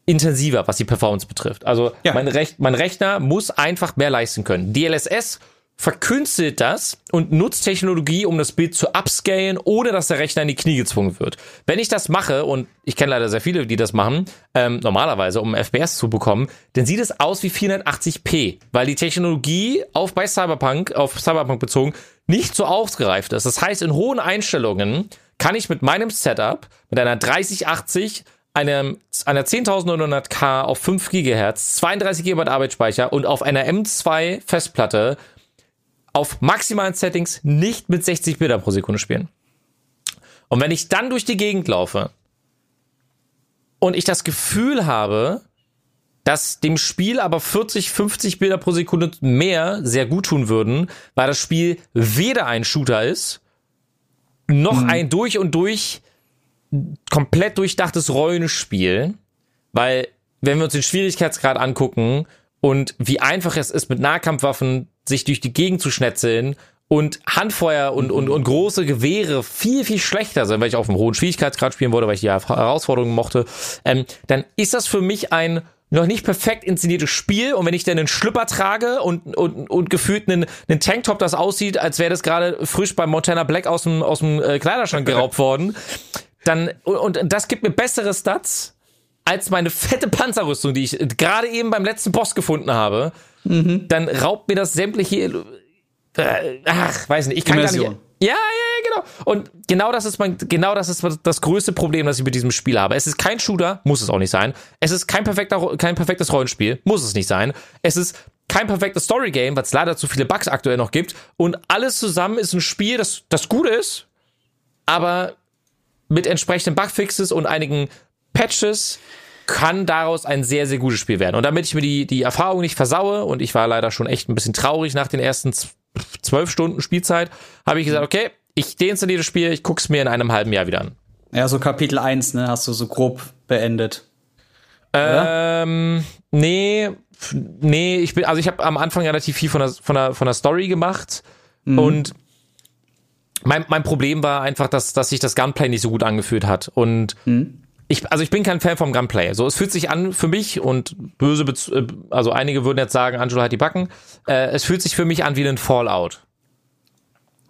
intensiver, was die Performance betrifft. Also Ja. mein, Rech mein Rechner muss einfach mehr leisten können. DLSS verkünstelt das und nutzt Technologie, um das Bild zu upscalen, ohne dass der Rechner in die Knie gezwungen wird. Wenn ich das mache, und ich kenne leider sehr viele, die das machen, ähm, normalerweise, um FPS zu bekommen, dann sieht es aus wie 480p, weil die Technologie auf bei Cyberpunk, auf Cyberpunk bezogen, nicht so ausgereift ist. Das heißt, in hohen Einstellungen kann ich mit meinem Setup, mit einer 3080, einem, einer 10.900K auf 5 GHz, 32 GB Arbeitsspeicher und auf einer M2 Festplatte auf maximalen Settings nicht mit 60 Bilder pro Sekunde spielen. Und wenn ich dann durch die Gegend laufe und ich das Gefühl habe, dass dem Spiel aber 40, 50 Bilder pro Sekunde mehr sehr gut tun würden, weil das Spiel weder ein Shooter ist, noch ein durch und durch komplett durchdachtes Rollenspiel, weil wenn wir uns den Schwierigkeitsgrad angucken und wie einfach es ist, mit Nahkampfwaffen sich durch die Gegend zu schnetzeln und Handfeuer und, und, und große Gewehre viel, viel schlechter sind, weil ich auf einem hohen Schwierigkeitsgrad spielen wollte, weil ich die Herausforderungen mochte, ähm, dann ist das für mich ein noch nicht perfekt inszeniertes Spiel und wenn ich dann einen Schlüpper trage und, und, und gefühlt einen, einen Tanktop, das aussieht, als wäre das gerade frisch bei Montana Black aus dem, aus dem äh, Kleiderschrank geraubt worden, dann, und, und das gibt mir bessere Stats als meine fette Panzerrüstung, die ich gerade eben beim letzten Boss gefunden habe, mhm. dann raubt mir das sämtliche. Äh, ach, weiß nicht, ich kann Immersion. gar nicht. Ja, ja, ja, genau. Und genau das ist mein, genau das ist das größte Problem, das ich mit diesem Spiel habe. Es ist kein Shooter, muss es auch nicht sein. Es ist kein perfekter, kein perfektes Rollenspiel, muss es nicht sein. Es ist kein perfektes Story-Game, weil es leider zu viele Bugs aktuell noch gibt. Und alles zusammen ist ein Spiel, das, das gut ist, aber mit entsprechenden Bugfixes und einigen Patches kann daraus ein sehr, sehr gutes Spiel werden. Und damit ich mir die, die Erfahrung nicht versaue, und ich war leider schon echt ein bisschen traurig nach den ersten zwölf Stunden Spielzeit, habe ich gesagt, okay, ich deinstalliere das Spiel, ich guck's mir in einem halben Jahr wieder an. Ja, so Kapitel 1, ne, hast du so grob beendet. Ähm, nee, nee, ich bin, also ich habe am Anfang relativ viel von der, von der, von der Story gemacht mhm. und mein, mein Problem war einfach, dass, dass sich das Gunplay nicht so gut angefühlt hat und mhm. Ich, also ich bin kein Fan vom Gunplay. So, es fühlt sich an für mich und böse, äh, also einige würden jetzt sagen, Angelo hat die Backen. Äh, es fühlt sich für mich an wie ein Fallout.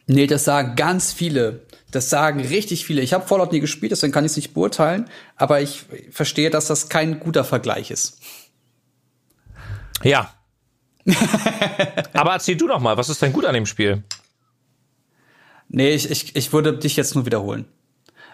Nee, das sagen ganz viele. Das sagen richtig viele. Ich habe Fallout nie gespielt, deswegen kann ich es nicht beurteilen, aber ich verstehe, dass das kein guter Vergleich ist. Ja. aber erzähl du noch mal, was ist denn gut an dem Spiel? Nee, ich, ich, ich würde dich jetzt nur wiederholen.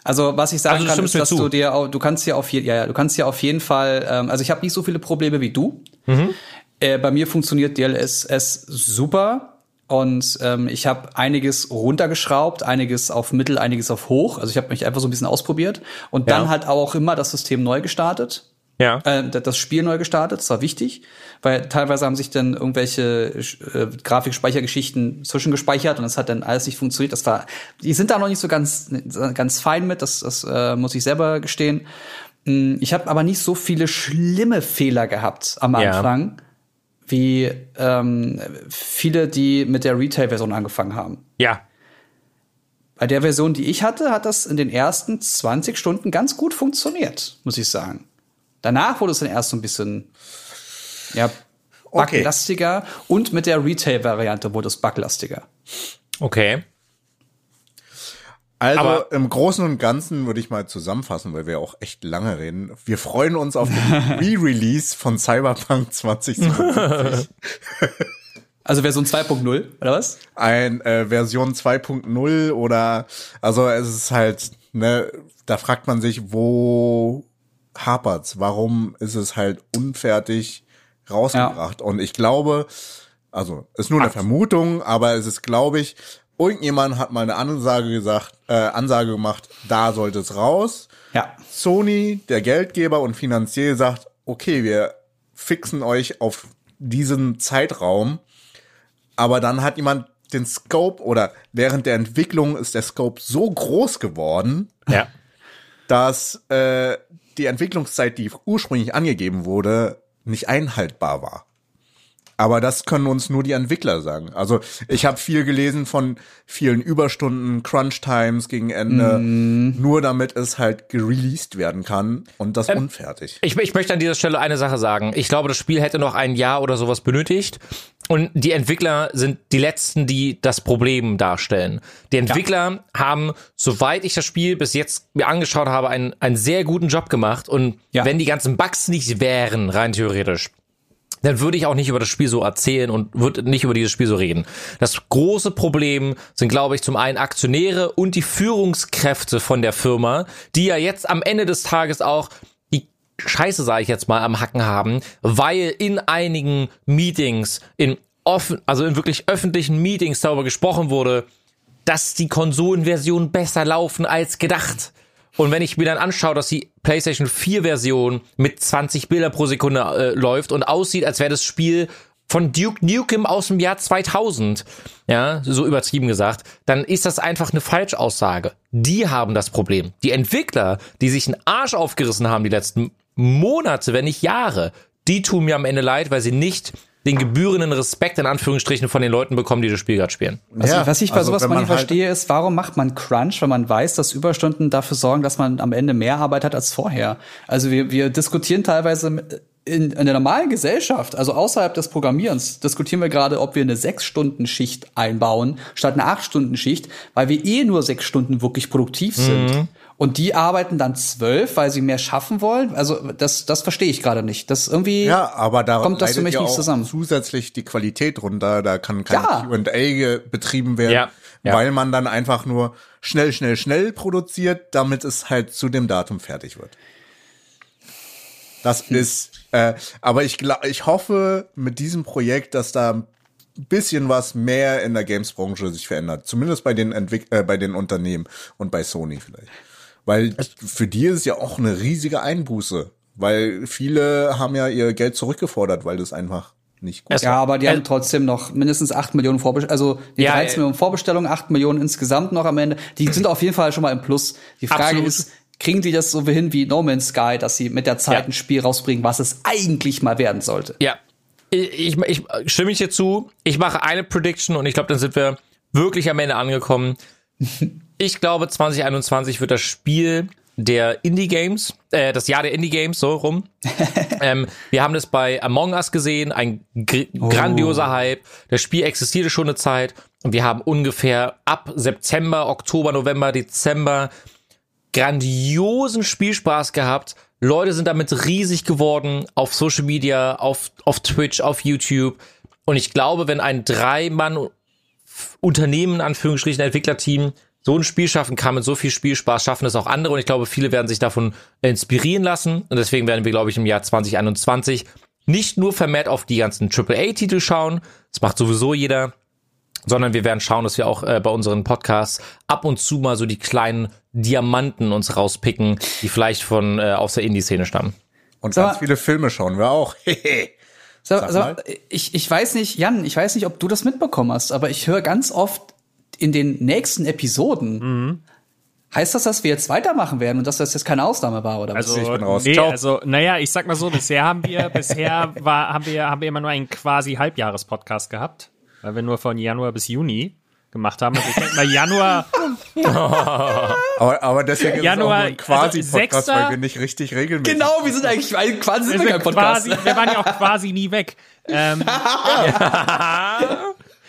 Also was ich sagen also, kann, ist, dass zu. du dir, du kannst ja auf jeden, ja, ja, du kannst ja auf jeden Fall, ähm, also ich habe nicht so viele Probleme wie du. Mhm. Äh, bei mir funktioniert DLSS super. Und ähm, ich habe einiges runtergeschraubt, einiges auf Mittel, einiges auf Hoch. Also ich habe mich einfach so ein bisschen ausprobiert und dann ja. halt auch immer das System neu gestartet. Ja. Äh, das Spiel neu gestartet, das war wichtig, weil teilweise haben sich dann irgendwelche äh, Grafikspeichergeschichten zwischengespeichert und das hat dann alles nicht funktioniert. Das war, die sind da noch nicht so ganz ganz fein mit, das, das äh, muss ich selber gestehen. Hm, ich habe aber nicht so viele schlimme Fehler gehabt am Anfang. Ja wie ähm, viele, die mit der Retail-Version angefangen haben. Ja. Bei der Version, die ich hatte, hat das in den ersten 20 Stunden ganz gut funktioniert, muss ich sagen. Danach wurde es dann erst so ein bisschen, ja, buglastiger okay. und mit der Retail-Variante wurde es buglastiger. Okay. Also Aber im Großen und Ganzen würde ich mal zusammenfassen, weil wir auch echt lange reden. Wir freuen uns auf den Re-Release von Cyberpunk 2077. Also Version 2.0 oder was? Ein äh, Version 2.0 oder also es ist halt ne, da fragt man sich, wo hapert's? Warum ist es halt unfertig rausgebracht? Ja. Und ich glaube, also ist nur eine Vermutung, aber es ist, glaube ich, Irgendjemand hat mal eine Ansage gesagt, äh, Ansage gemacht, da sollte es raus. Ja. Sony, der Geldgeber und Finanzier sagt, okay, wir fixen euch auf diesen Zeitraum. Aber dann hat jemand den Scope oder während der Entwicklung ist der Scope so groß geworden, ja. dass äh, die Entwicklungszeit, die ursprünglich angegeben wurde, nicht einhaltbar war. Aber das können uns nur die Entwickler sagen. Also ich habe viel gelesen von vielen Überstunden, Crunch Times gegen Ende, mm. nur damit es halt gereleased werden kann und das ähm, unfertig. Ich, ich möchte an dieser Stelle eine Sache sagen. Ich glaube, das Spiel hätte noch ein Jahr oder sowas benötigt. Und die Entwickler sind die letzten, die das Problem darstellen. Die Entwickler ja. haben, soweit ich das Spiel bis jetzt mir angeschaut habe, einen, einen sehr guten Job gemacht. Und ja. wenn die ganzen Bugs nicht wären, rein theoretisch, dann würde ich auch nicht über das Spiel so erzählen und würde nicht über dieses Spiel so reden. Das große Problem sind, glaube ich, zum einen Aktionäre und die Führungskräfte von der Firma, die ja jetzt am Ende des Tages auch die Scheiße, sage ich jetzt mal, am Hacken haben, weil in einigen Meetings, in offen, also in wirklich öffentlichen Meetings darüber gesprochen wurde, dass die Konsolenversionen besser laufen als gedacht. Und wenn ich mir dann anschaue, dass die PlayStation 4 Version mit 20 Bilder pro Sekunde äh, läuft und aussieht, als wäre das Spiel von Duke Nukem aus dem Jahr 2000, ja, so übertrieben gesagt, dann ist das einfach eine Falschaussage. Die haben das Problem. Die Entwickler, die sich einen Arsch aufgerissen haben die letzten Monate, wenn nicht Jahre, die tun mir am Ende leid, weil sie nicht den gebührenden Respekt in Anführungsstrichen von den Leuten bekommen, die das Spiel gerade spielen. Also, ja, was ich bei also, sowas mal nicht halt verstehe, ist, warum macht man Crunch, wenn man weiß, dass Überstunden dafür sorgen, dass man am Ende mehr Arbeit hat als vorher? Also wir, wir diskutieren teilweise in, in der normalen Gesellschaft, also außerhalb des Programmierens, diskutieren wir gerade, ob wir eine Sechs-Stunden-Schicht einbauen, statt eine Acht-Stunden-Schicht, weil wir eh nur sechs Stunden wirklich produktiv sind. Mhm. Und die arbeiten dann zwölf, weil sie mehr schaffen wollen. Also das, das verstehe ich gerade nicht. Das irgendwie ja, aber da kommt das für mich ja nicht zusammen. Zusätzlich die Qualität runter. Da kann kein Ja. Q&A betrieben werden, Ja, ja. weil man dann einfach nur schnell, schnell, schnell produziert, damit es halt zu dem Datum fertig wird. Das ist, äh, aber ich glaube, ich hoffe mit diesem Projekt, dass da ein bisschen was mehr in der Games-Branche sich verändert. Zumindest bei den Entwick äh, bei den Unternehmen und bei Sony vielleicht. Weil für die ist es ja auch eine riesige Einbuße. Weil viele haben ja ihr Geld zurückgefordert, weil das einfach nicht gut Es- Ja, aber die haben trotzdem noch mindestens 8 Millionen Vorbestellungen, also die Ja, 13 äh, Millionen Vorbestellungen, 8 Millionen insgesamt noch am Ende. Die sind auf jeden Fall schon mal im Plus. Die Frage Absolut. ist, kriegen die das so hin wie No Man's Sky, dass sie mit der Zeit Ja. ein Spiel rausbringen, was es eigentlich mal werden sollte? Ja. Ich, ich, ich stimme ich dir zu. Ich mache eine Prediction und ich glaube, dann sind wir wirklich am Ende angekommen. Ich glaube, 2021 wird das Spiel der Indie-Games, äh, das Jahr der Indie-Games, so rum. ähm, wir haben das bei Among Us gesehen, ein gr grandioser Hype. Das Spiel existierte schon eine Zeit und wir haben ungefähr ab September, Oktober, November, Dezember grandiosen Spielspaß gehabt. Leute sind damit riesig geworden auf Social Media, auf, auf Twitch, auf YouTube. Und ich glaube, wenn ein Drei-Mann-Unternehmen, Anführungsstrichen, Entwicklerteam, so ein Spiel schaffen kann mit so viel Spielspaß, schaffen es auch andere. Und ich glaube, viele werden sich davon inspirieren lassen. Und deswegen werden wir, glaube ich, im Jahr 2021 nicht nur vermehrt auf die ganzen AAA-Titel schauen. Das macht sowieso jeder sondern wir werden schauen, dass wir auch äh, bei unseren Podcasts ab und zu mal so die kleinen Diamanten uns rauspicken, die vielleicht von äh, aus der Indie-Szene stammen. Und Sag ganz viele Filme schauen wir auch. Sag, mal. ich, ich weiß nicht, Jan, ich weiß nicht, ob du das mitbekommen hast, aber ich höre ganz oft in den nächsten Episoden, Mhm. heißt das, dass wir jetzt weitermachen werden und dass das jetzt keine Ausnahme war, oder was? Also, ich bin raus. nee, Ciao. also, naja, ich sag mal so, bisher haben wir, bisher war, haben wir, haben wir immer nur einen quasi Halbjahres-Podcast gehabt, weil wir nur von Januar bis Juni gemacht haben. Also ich denke mal, Januar, Aber, aber deswegen ist Januar, es auch nur ein also sechster- weil wir nicht richtig regelmäßig Genau, wir sind eigentlich weil quasi sind wir, wir kein Podcast. quasi, wir waren ja auch quasi nie weg. Ähm,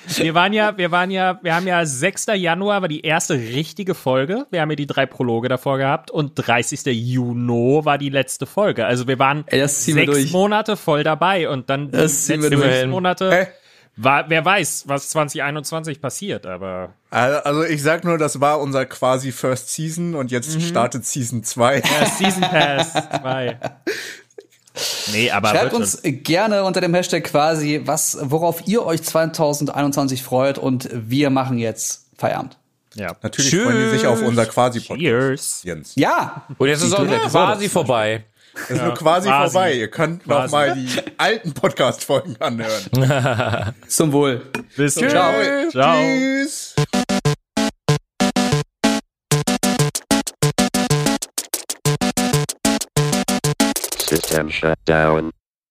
wir waren ja, wir waren ja, wir haben ja 6. Januar war die erste richtige Folge. Wir haben ja die drei Prologe davor gehabt und 30. Juni war die letzte Folge. Also wir waren Ey, sechs. Monate voll dabei und dann die Das wir letzten durch. sechs Monate. Hä? War, wer weiß, was 2021 passiert, aber Also also ich sag nur, das war unser quasi First Season und jetzt Mhm. startet Season 2. äh, Season Pass 2. Nee, aber Schreibt wird uns gerne unter dem Hashtag quasi, was, worauf ihr euch 2021 freut und wir machen jetzt Feierabend. Ja. Natürlich freuen die sich auf unser Quasi-Podcast. Cheers. Jens. Ja, Und jetzt ist auch Episode quasi vorbei. Das ist nur quasi, quasi. vorbei. Ihr könnt noch Quasi. mal die alten Podcast-Folgen anhören. zum Wohl. Bis Ciao. Ciao. Tschüss. System shut down.